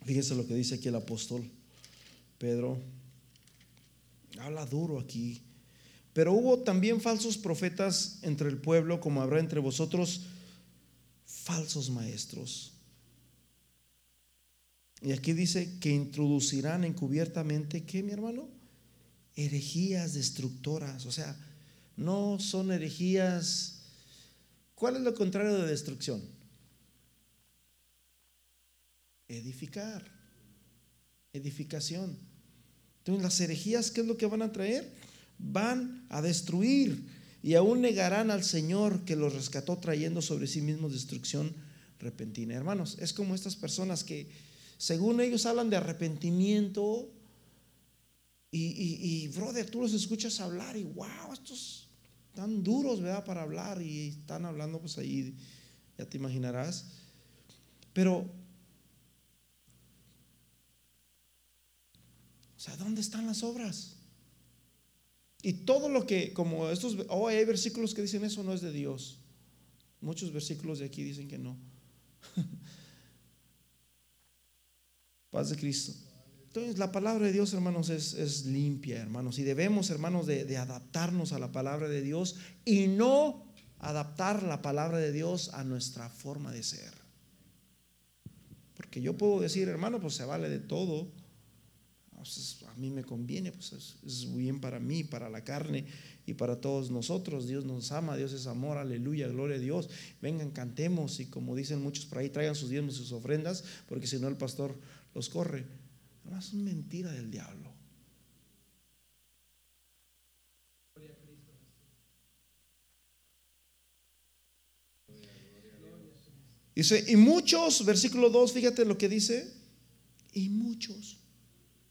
Fíjese lo que dice aquí el apóstol Pedro. Habla duro aquí. Pero hubo también falsos profetas entre el pueblo, como habrá entre vosotros falsos maestros. Y aquí dice que introducirán encubiertamente, ¿qué, mi hermano? Herejías destructoras, o sea, no son herejías. ¿Cuál es lo contrario de destrucción? Edificar, edificación. Entonces las herejías, ¿qué es lo que van a traer? Van a destruir y aún negarán al Señor que los rescató trayendo sobre sí mismos destrucción repentina. Hermanos, es como estas personas que según ellos hablan de arrepentimiento, y, brother, tú los escuchas hablar y wow, estos tan duros, ¿verdad? Para hablar y están hablando pues ahí, ya te imaginarás. Pero, o sea, ¿dónde están las obras? Y todo lo que, como estos, oh, hay versículos que dicen eso no es de Dios. Muchos versículos de aquí dicen que no. Paz de Cristo. Entonces la palabra de Dios, hermanos, es, limpia, hermanos. Y debemos, hermanos, de, de, adaptarnos a la palabra de Dios y no adaptar la palabra de Dios a nuestra forma de ser. Porque yo puedo decir, hermano, pues se vale de todo. A mí me conviene, pues es, es bien para mí, para la carne y para todos nosotros. Dios nos ama, Dios es amor, aleluya, gloria a Dios. Vengan, cantemos y como dicen muchos por ahí, traigan sus diezmos y sus ofrendas, porque si no el pastor los corre. No es mentira del diablo. Dice, y muchos, versículo 2, fíjate lo que dice, y muchos,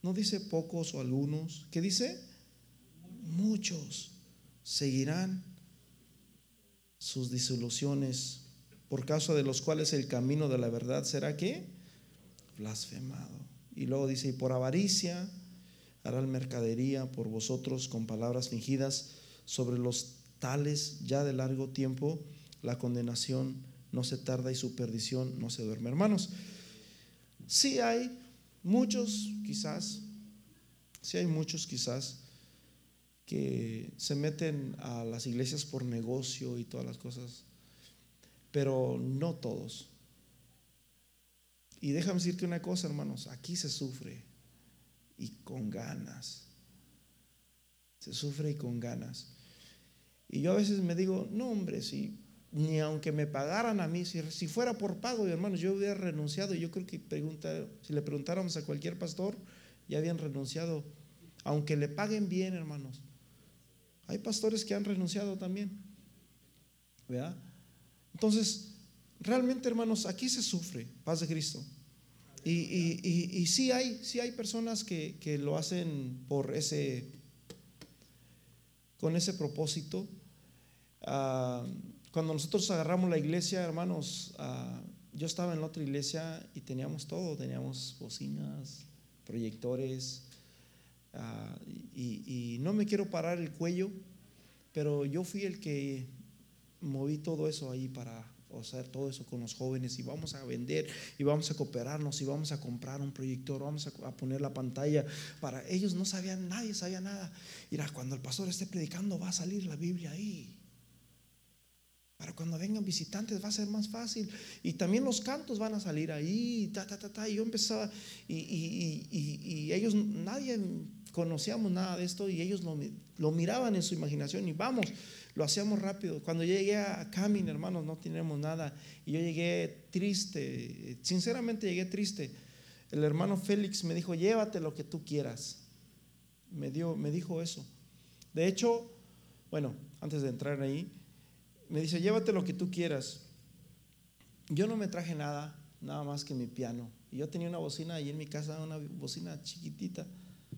no dice pocos o algunos, ¿qué dice? Muchos seguirán sus disoluciones, por causa de los cuales el camino de la verdad será que blasfemado. Y luego dice, y por avaricia harán mercadería por vosotros con palabras fingidas sobre los tales ya de largo tiempo, la condenación no se tarda y su perdición no se duerme. Hermanos, sí hay muchos quizás, sí hay muchos quizás que se meten a las iglesias por negocio y todas las cosas, pero no todos. Y déjame decirte una cosa, hermanos, aquí se sufre y con ganas. Se sufre y con ganas. Y yo a veces me digo, no hombre, si ni aunque me pagaran a mí, si, si fuera por pago, hermanos, yo hubiera renunciado. Yo creo que pregunta, si le preguntáramos a cualquier pastor, ya habían renunciado, aunque le paguen bien, hermanos. Hay pastores que han renunciado también. ¿Verdad? Entonces, Realmente, hermanos, aquí se sufre, paz de Cristo. Y, y, y, sí, hay, sí hay personas que, que, lo hacen por ese, con ese propósito. Ah, cuando nosotros agarramos la iglesia, hermanos, ah, yo estaba en la otra iglesia y teníamos todo, teníamos bocinas, proyectores, ah, y, y no me quiero parar el cuello, pero yo fui el que moví todo eso ahí para, o hacer todo eso con los jóvenes y vamos a vender y vamos a cooperarnos y vamos a comprar un proyector, vamos a, poner la pantalla para ellos no sabían, nadie sabía nada. Mira, cuando el pastor esté predicando va a salir la Biblia ahí. Para cuando vengan visitantes va a ser más fácil. Y también los cantos van a salir ahí, ta, ta, ta, ta. Y yo empezaba, y, y, y, y ellos, nadie conocíamos nada de esto, y ellos lo, lo, miraban en su imaginación, y vamos, lo hacíamos rápido. Cuando llegué a Camin, hermanos, no teníamos nada, y yo llegué triste, sinceramente llegué triste. El hermano Félix me dijo, llévate lo que tú quieras. Me, dio, me dijo eso. De hecho, bueno, antes de entrar ahí, me dice, llévate lo que tú quieras. Yo no me traje nada, nada más que mi piano. Y yo tenía una bocina ahí en mi casa, una bocina chiquitita,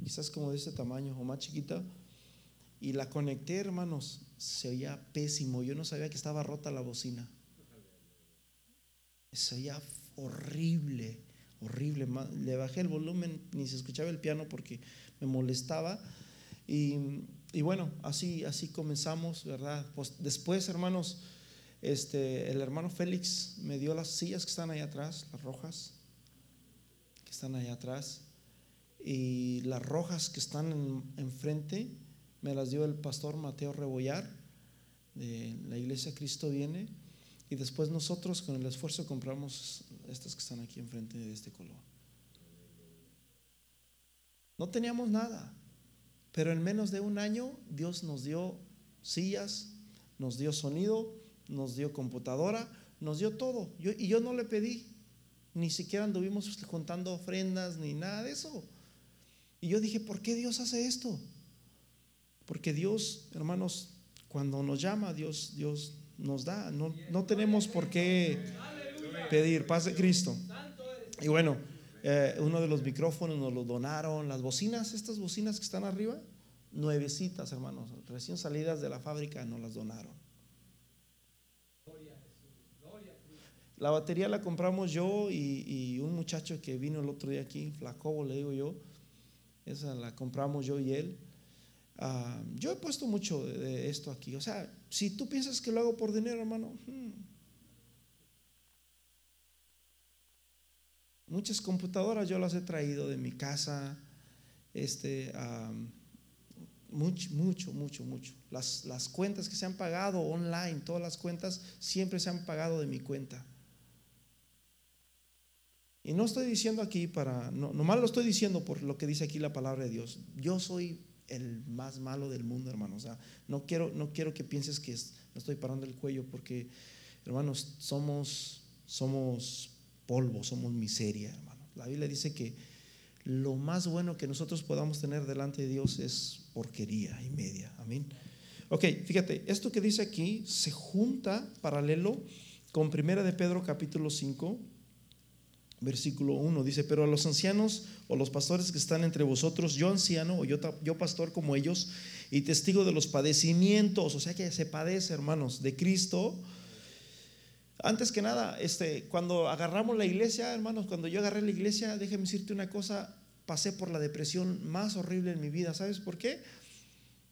quizás como de ese tamaño o más chiquita. Y la conecté, hermanos, se oía pésimo. Yo no sabía que estaba rota la bocina. Se oía horrible, horrible. Le bajé el volumen, ni se escuchaba el piano porque me molestaba. Y y bueno, así, así comenzamos, ¿verdad? Pues después, hermanos, este, el hermano Félix me dio las sillas que están ahí atrás, las rojas, que están ahí atrás, y las rojas que están enfrente me las dio el pastor Mateo Rebollar de la iglesia Cristo viene, y después nosotros con el esfuerzo compramos estas que están aquí enfrente de este color. No teníamos nada. Pero en menos de un año Dios nos dio sillas, nos dio sonido, nos dio computadora, nos dio todo. y yo no le pedí, ni siquiera anduvimos juntando ofrendas ni nada de eso. Y yo dije, ¿por qué Dios hace esto? Porque Dios, hermanos, cuando nos llama, Dios, Dios nos da. No, no tenemos por qué pedir paz de Cristo. Y bueno, eh, uno de los micrófonos nos lo donaron, las bocinas, estas bocinas que están arriba, nuevecitas, hermanos, recién salidas de la fábrica, nos las donaron. La batería la compramos yo y, un muchacho que vino el otro día aquí, Flacobo le digo yo, esa la compramos yo y él. Ah, yo he puesto mucho de, esto aquí, o sea, si tú piensas que lo hago por dinero, hermano, hmm, Muchas computadoras yo las he traído de mi casa, este, mucho, mucho, mucho, mucho. Las, las cuentas que se han pagado online, todas las cuentas siempre se han pagado de mi cuenta. Y no estoy diciendo aquí para, no, nomás lo estoy diciendo por lo que dice aquí la palabra de Dios. Yo soy el más malo del mundo, hermano. O sea, no quiero, no quiero que pienses que no estoy parando el cuello porque, hermanos, somos, somos polvo, somos miseria, hermano. La Biblia dice que lo más bueno que nosotros podamos tener delante de Dios es porquería y media. Amén. Ok, fíjate, esto que dice aquí se junta paralelo con Primera de Pedro capítulo 5, versículo 1. Dice, pero a los ancianos o los pastores que están entre vosotros, yo anciano o yo, yo pastor como ellos, y testigo de los padecimientos, o sea que se padece, hermanos, de Cristo antes que nada, este, cuando agarramos la iglesia, hermanos, cuando yo agarré la iglesia, déjeme decirte una cosa, pasé por la depresión más horrible en mi vida. ¿Sabes por qué?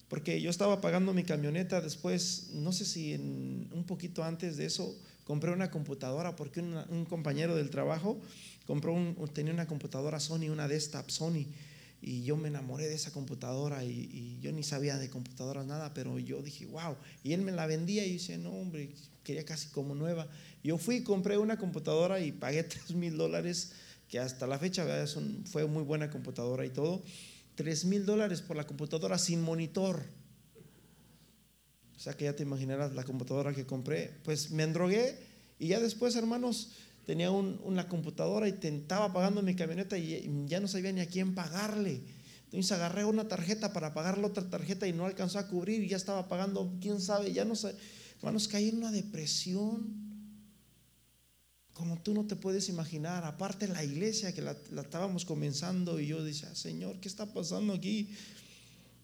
Porque yo estaba pagando mi camioneta, después, no sé si en, un poquito antes de eso, compré una computadora porque un compañero del trabajo compró un, tenía una computadora Sony, una desktop Sony, y yo me enamoré de esa computadora y, y, yo ni sabía de computadoras nada, pero yo dije, wow, y él me la vendía y dice, no, hombre, quería casi como nueva. Yo fui compré una computadora y pagué 3 mil dólares, que hasta la fecha fue muy buena computadora y todo. 3 mil dólares por la computadora sin monitor. Sea que ya te imaginarás la computadora que compré. Pues me endrogué y ya después, hermanos, tenía una computadora y estaba pagando mi camioneta y ya no sabía ni a quién pagarle. Entonces agarré una tarjeta para pagar la otra tarjeta y no alcanzó a cubrir y ya estaba pagando, quién sabe, ya no sé. Hermanos, caí en una depresión como tú no te puedes imaginar. Aparte la iglesia que la, estábamos comenzando y yo decía, Señor, ¿qué está pasando aquí?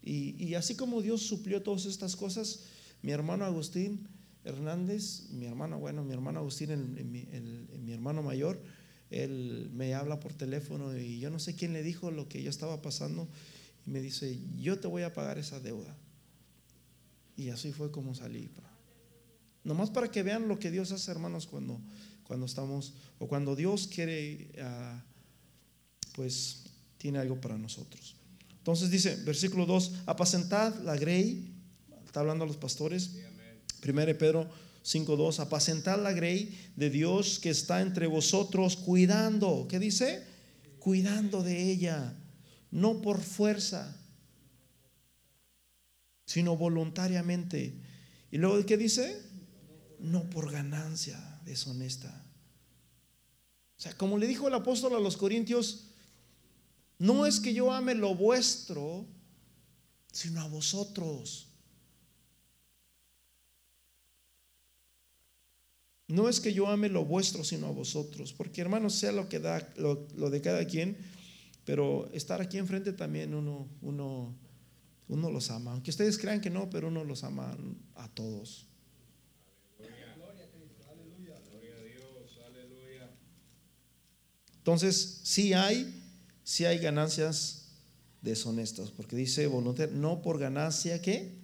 Y, así como Dios suplió todas estas cosas, mi hermano Agustín Hernández, mi hermano, bueno, mi hermano Agustín, mi hermano mayor, él me habla por teléfono y yo no sé quién le dijo lo que yo estaba pasando y me dice, yo te voy a pagar esa deuda. Y así fue como salí. Nomás para que vean lo que Dios hace, hermanos, cuando, cuando estamos, o cuando Dios quiere, ah, pues tiene algo para nosotros. Entonces dice, versículo 2, apacentad la grey, está hablando a los pastores, 1 Pedro 5.2, apacentad la grey de Dios que está entre vosotros, cuidando, ¿qué dice? Cuidando de ella, no por fuerza, sino voluntariamente. Y luego, ¿qué dice? No por ganancia deshonesta. O sea, como le dijo el apóstol a los corintios, no es que yo ame lo vuestro, sino a vosotros. No es que yo ame lo vuestro, sino a vosotros. Porque hermanos, sea lo que da, lo, de cada quien, pero estar aquí enfrente también uno, uno, uno los ama. Aunque ustedes crean que no, pero uno los ama a todos. Entonces, sí hay, sí hay ganancias deshonestas, porque dice voluntad, no por ganancia que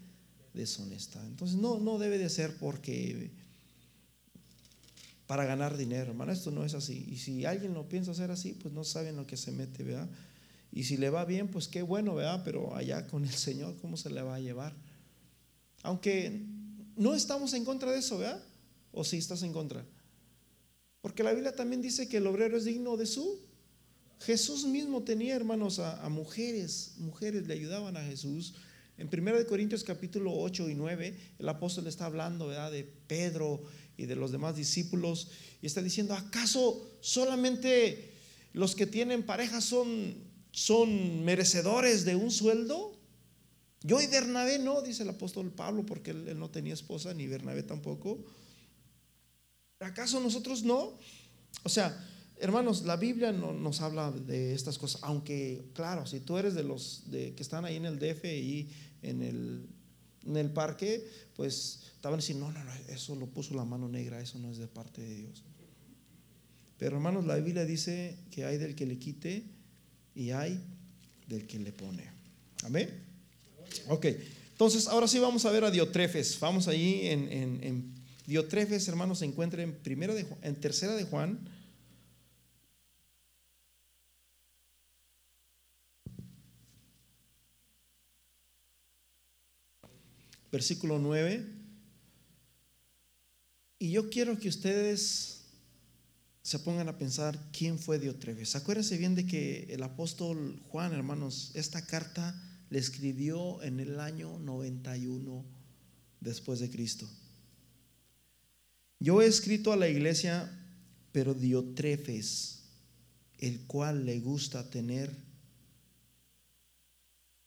deshonesta. Entonces, no, no debe de ser porque para ganar dinero, hermano. Esto no es así. Y si alguien lo piensa hacer así, pues no sabe en lo que se mete, ¿verdad? Y si le va bien, pues qué bueno, ¿verdad? Pero allá con el Señor, ¿cómo se le va a llevar? Aunque no estamos en contra de eso, ¿verdad? ¿O si estás en contra? Porque la Biblia también dice que el obrero es digno de su. Jesús mismo tenía, hermanos, a, a mujeres, mujeres le ayudaban a Jesús. En 1 Corintios capítulo 8 y 9, el apóstol está hablando, ¿verdad? De Pedro y de los demás discípulos y está diciendo, ¿acaso solamente los que tienen pareja son, son merecedores de un sueldo? Yo y Bernabé no, dice el apóstol Pablo, porque él, no tenía esposa, ni Bernabé tampoco. ¿Acaso nosotros no? O sea, hermanos, la Biblia no, nos habla de estas cosas, aunque, claro, si tú eres de los de, que están ahí en el DF y en el, en el parque, pues estaban diciendo, no, no, no, eso lo puso la mano negra, eso no es de parte de Dios. Pero hermanos, la Biblia dice que hay del que le quite y hay del que le pone. Amén. Ok, entonces ahora sí vamos a ver a Diotrefes. Vamos allí en, en, Diotrefes, hermanos, se encuentra en, primera de, en tercera de Juan. Versículo 9. Y yo quiero que ustedes se pongan a pensar quién fue Diotrefes. Acuérdense bien de que el apóstol Juan, hermanos, esta carta le escribió en el año 91 después de Cristo. Yo he escrito a la iglesia, pero Diotrefes, el cual le gusta tener.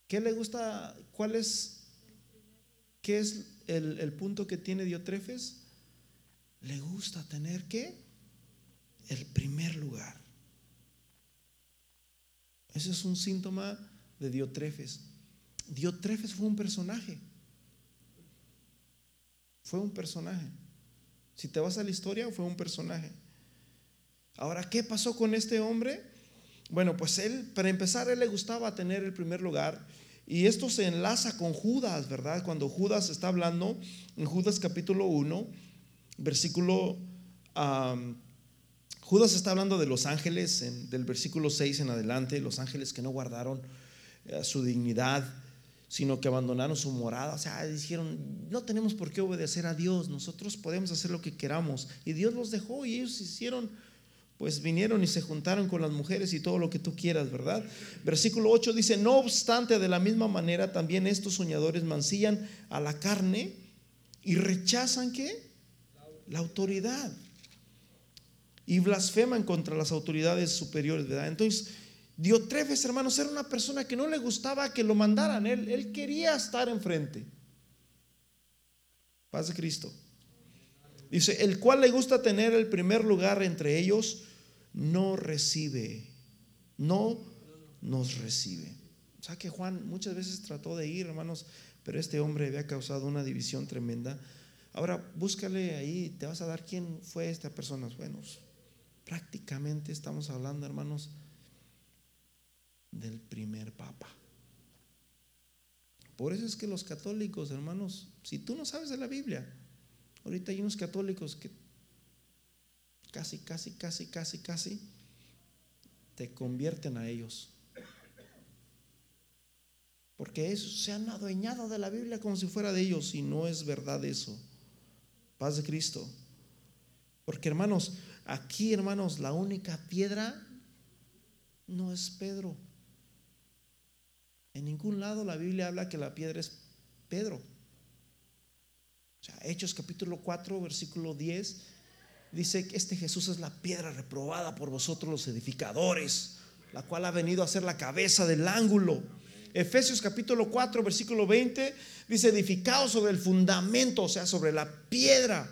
¿Qué le gusta? ¿Cuál es? ¿Qué es el, el punto que tiene Diotrefes? le gusta tener qué? El primer lugar. Ese es un síntoma de Diotrefes. Diotrefes fue un personaje. Fue un personaje. Si te vas a la historia, fue un personaje. Ahora, ¿qué pasó con este hombre? Bueno, pues él, para empezar, él le gustaba tener el primer lugar. Y esto se enlaza con Judas, ¿verdad? Cuando Judas está hablando en Judas capítulo 1, versículo, Judas está hablando de los ángeles, en, del versículo 6 en adelante, los ángeles que no guardaron eh, su dignidad, sino que abandonaron su morada. O sea, dijeron, no tenemos por qué obedecer a Dios, nosotros podemos hacer lo que queramos. Y Dios los dejó y ellos hicieron, pues vinieron y se juntaron con las mujeres y todo lo que tú quieras, ¿verdad? Versículo 8 dice, no obstante, de la misma manera también estos soñadores mancillan a la carne y rechazan que la autoridad. Y blasfeman contra las autoridades superiores, ¿verdad? Entonces, Diotrefes, hermanos, era una persona que no le gustaba que lo mandaran. Él, él quería estar enfrente. Paz de Cristo. Dice, el cual le gusta tener el primer lugar entre ellos, no recibe, no nos recibe. O sea que Juan muchas veces trató de ir, hermanos, pero este hombre había causado una división tremenda Ahora búscale ahí, te vas a dar quién fue esta persona. Bueno, prácticamente estamos hablando, hermanos, del primer papa. Por eso es que los católicos, hermanos, si tú no sabes de la Biblia, ahorita hay unos católicos que casi, casi, casi, casi, casi te convierten a ellos. Porque eso, se han adueñado de la Biblia como si fuera de ellos y no es verdad eso. Paz de Cristo. Porque hermanos, aquí hermanos, la única piedra no es Pedro. En ningún lado la Biblia habla que la piedra es Pedro. O sea, Hechos capítulo 4, versículo 10, dice que este Jesús es la piedra reprobada por vosotros los edificadores, la cual ha venido a ser la cabeza del ángulo. Efesios capítulo 4, versículo 20, dice edificado sobre el fundamento, o sea, sobre la piedra.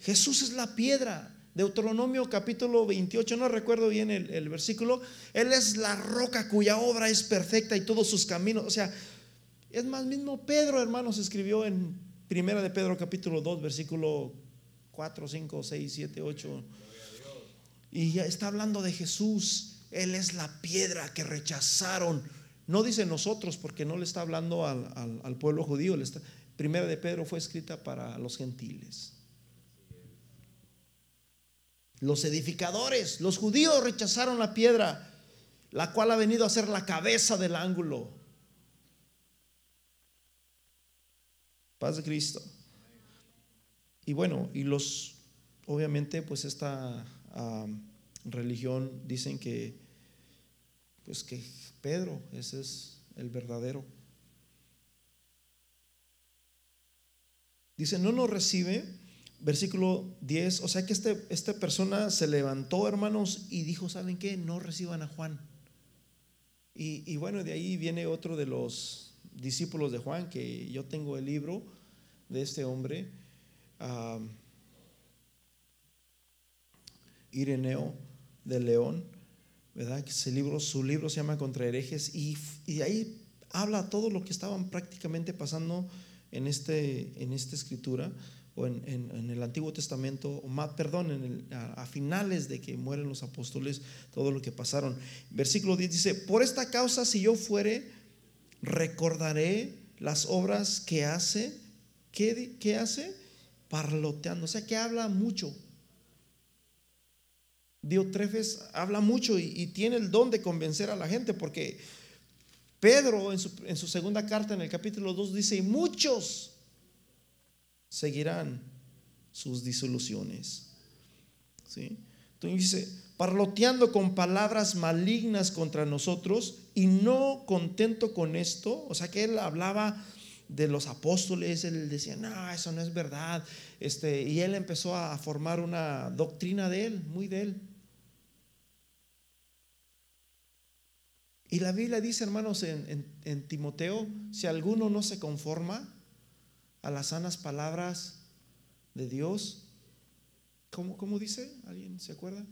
Jesús es la piedra. Deuteronomio capítulo 28, no recuerdo bien el, versículo, Él es la roca cuya obra es perfecta y todos sus caminos, o sea, es más mismo Pedro, hermanos, escribió en Primera de Pedro capítulo 2, versículo 4, 5, 6, 7, 8, y ya está hablando de Jesús, Él es la piedra que rechazaron, no dice nosotros porque no le está hablando al, pueblo judío, Primera de Pedro fue escrita para los gentiles. Los edificadores, los judíos rechazaron la piedra, la cual ha venido a ser la cabeza del ángulo. Paz de Cristo. Y bueno, y los, obviamente, pues esta religión dicen que, pues que Pedro, ese es el verdadero. Dice, no nos recibe versículo 10, o sea que este, esta persona se levantó, hermanos, y dijo, ¿saben qué? No reciban a Juan. Y, bueno, de ahí viene otro de los discípulos de Juan, que yo tengo el libro de este hombre, Ireneo de León, ¿verdad? Ese libro, su libro se llama Contra herejes, y, ahí habla todo lo que estaban prácticamente pasando en, este, en esta escritura o en, el Antiguo Testamento, o más, perdón, a, finales de que mueren los apóstoles, todo lo que pasaron. Versículo 10 dice, por esta causa si yo fuere, recordaré las obras que hace, ¿qué, qué hace? Parloteando, o sea que habla mucho. Diotrefes habla mucho y, tiene el don de convencer a la gente porque Pedro en su, en su segunda carta en el capítulo 2 dice, y muchos seguirán sus disoluciones. ¿Sí? Entonces dice, parloteando con palabras malignas contra nosotros y no contento con esto, o sea que él hablaba de los apóstoles, él decía, no, eso no es verdad, este, y él empezó a formar una doctrina de él, muy de él. Y la Biblia dice, hermanos, en, Timoteo, si alguno no se conforma, a las sanas palabras de Dios. ¿Cómo, cómo dice? ¿Alguien se acuerda?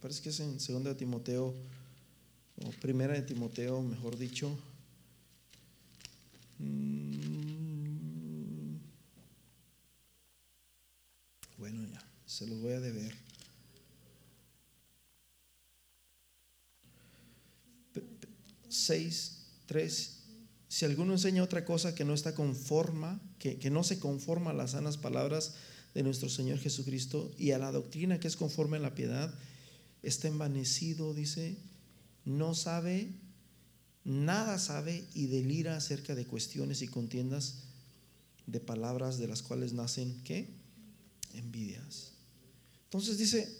Parece que es en 2 de Timoteo, o primera de Timoteo, mejor dicho. Mm. Bueno, ya, se los voy a deber. 6, 3, si alguno enseña otra cosa que no está conforma, que, que no se conforma a las sanas palabras de nuestro Señor Jesucristo y a la doctrina que es conforme a la piedad, está envanecido, dice, no sabe, nada sabe y delira acerca de cuestiones y contiendas de palabras de las cuales nacen, ¿qué? Envidias. Entonces dice,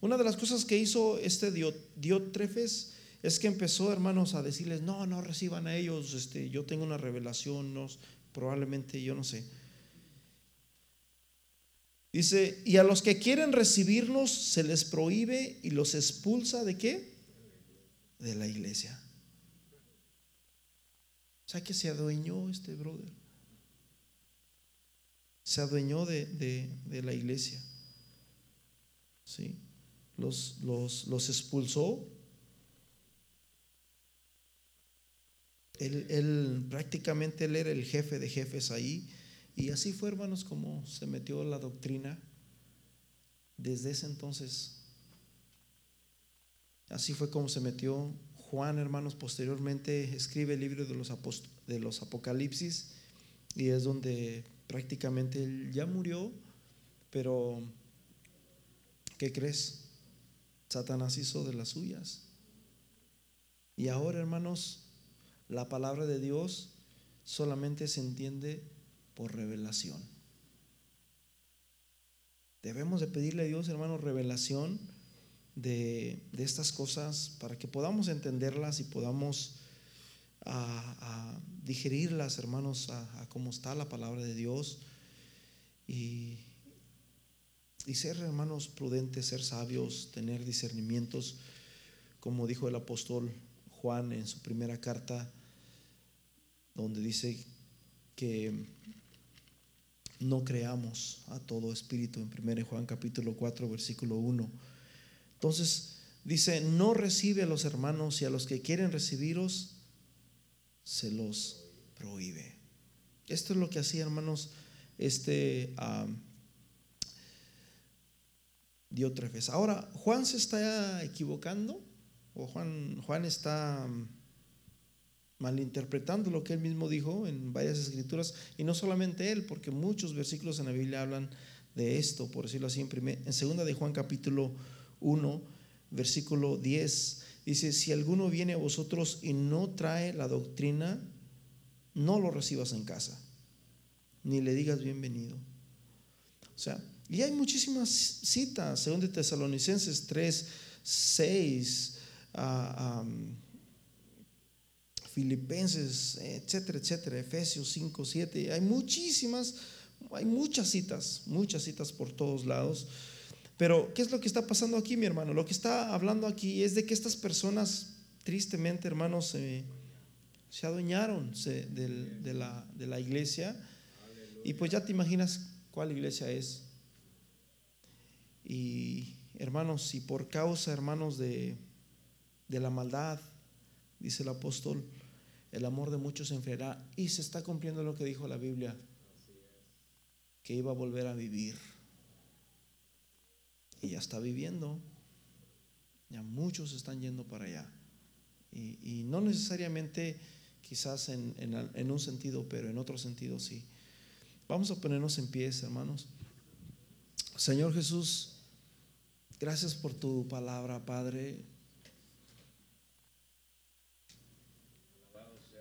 una de las cosas que hizo este Diotrefes es que empezó, hermanos, a decirles, no, no reciban a ellos, este, yo tengo una revelación, no, probablemente yo no sé. Dice, y a los que quieren recibirnos se les prohíbe y los expulsa de qué? De la iglesia. O sea que se adueñó este brother. Se adueñó de, de, la iglesia. ¿Sí? Los, los, los expulsó Él, prácticamente él era el jefe de jefes ahí. Y así fue, hermanos, como se metió la doctrina desde ese entonces. Así fue como se metió Juan, hermanos, posteriormente escribe el libro de los, de los Apocalipsis y es donde prácticamente él ya murió, pero ¿qué crees? Satanás hizo de las suyas. Y ahora, hermanos, la palabra de Dios solamente se entiende por revelación. Debemos de pedirle a Dios, hermanos, revelación de, estas cosas para que podamos entenderlas y podamos a, digerirlas, hermanos, a, cómo está la palabra de Dios y, y ser, hermanos, prudentes, ser sabios, tener discernimientos, como dijo el apóstol Juan en su primera carta, donde dice que no creamos a todo espíritu, en 1 Juan capítulo 4, versículo 1. Entonces dice, no recibe a los hermanos y a los que quieren recibiros, se los prohíbe. Esto es lo que hacía, hermanos, este um, Diótrefes. Ahora, Juan se está equivocando o Juan, Juan está malinterpretando lo que él mismo dijo en varias escrituras, y no solamente él, porque muchos versículos en la Biblia hablan de esto, por decirlo así, en, primer, segunda de Juan capítulo 1, versículo 10, dice, si alguno viene a vosotros y no trae la doctrina, no lo recibas en casa, ni le digas bienvenido. O sea, y hay muchísimas citas, según de Tesalonicenses 3, 6, Filipenses, etcétera, etcétera, Efesios 5, 7. Hay muchísimas, hay muchas citas, muchas citas por todos lados. Pero, ¿qué es lo que está pasando aquí, mi hermano? Lo que está hablando aquí es de que estas personas, tristemente, hermanos, se adueñaron de, la, iglesia. Y pues ya te imaginas cuál iglesia es. Y hermanos, y por causa, hermanos, de la maldad, dice el apóstol, el amor de muchos se enfriará y se está cumpliendo lo que dijo la Biblia, que iba a volver a vivir. Y ya está viviendo, ya muchos están yendo para allá. Y, no necesariamente quizás en, en un sentido, pero en otro sentido sí. Vamos a ponernos en pies, hermanos. Señor Jesús, gracias por tu palabra, Padre.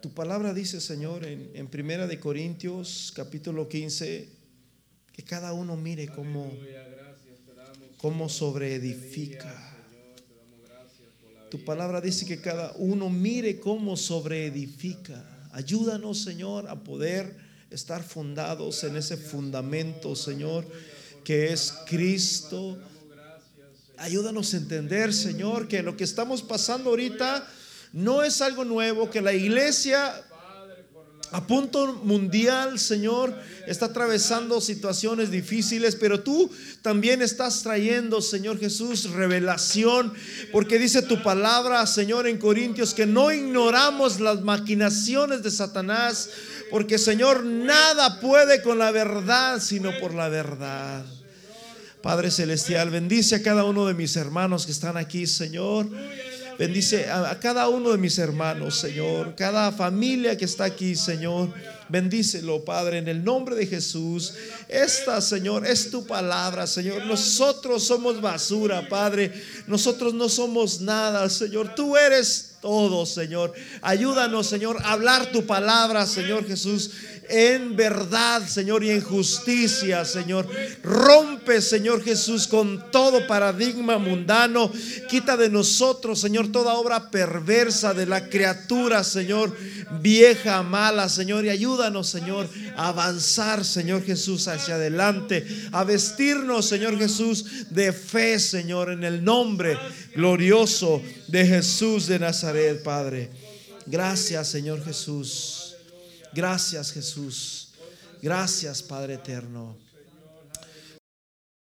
Tu palabra dice, Señor, en, Primera de Corintios, capítulo 15, que cada uno mire cómo, cómo sobreedifica. Tu palabra dice que cada uno mire cómo sobreedifica. Ayúdanos, Señor, a poder estar fundados en ese fundamento, Señor, que es Cristo. Ayúdanos a entender, Señor, que lo que estamos pasando ahorita no es algo nuevo que la iglesia a punto mundial, Señor, está atravesando situaciones difíciles, pero tú también estás trayendo, Señor Jesús, revelación, porque dice tu palabra, Señor, en Corintios, que no ignoramos las maquinaciones de Satanás, porque, Señor, nada puede con la verdad, sino por la verdad. Padre Celestial, bendice a cada uno de mis hermanos que están aquí, Señor. Bendice a, cada uno de mis hermanos, Señor. Cada familia que está aquí, Señor. Bendícelo, Padre, en el nombre de Jesús. Esta, Señor, es tu palabra, Señor. Nosotros somos basura, Padre. Nosotros no somos nada, Señor. Tú eres todo, Señor. Ayúdanos, Señor, a hablar tu palabra, Señor Jesús en verdad, Señor, y en justicia, Señor. Rompe, Señor Jesús, con todo paradigma mundano. Quita de nosotros, Señor, toda obra perversa de la criatura, Señor, vieja, mala, Señor. Y ayúdanos, Señor, a avanzar, Señor Jesús, hacia adelante. A vestirnos, Señor Jesús, de fe, Señor, en el nombre glorioso de Jesús de Nazaret, Padre. Gracias, Señor Jesús. Gracias Jesús. Gracias Padre eterno.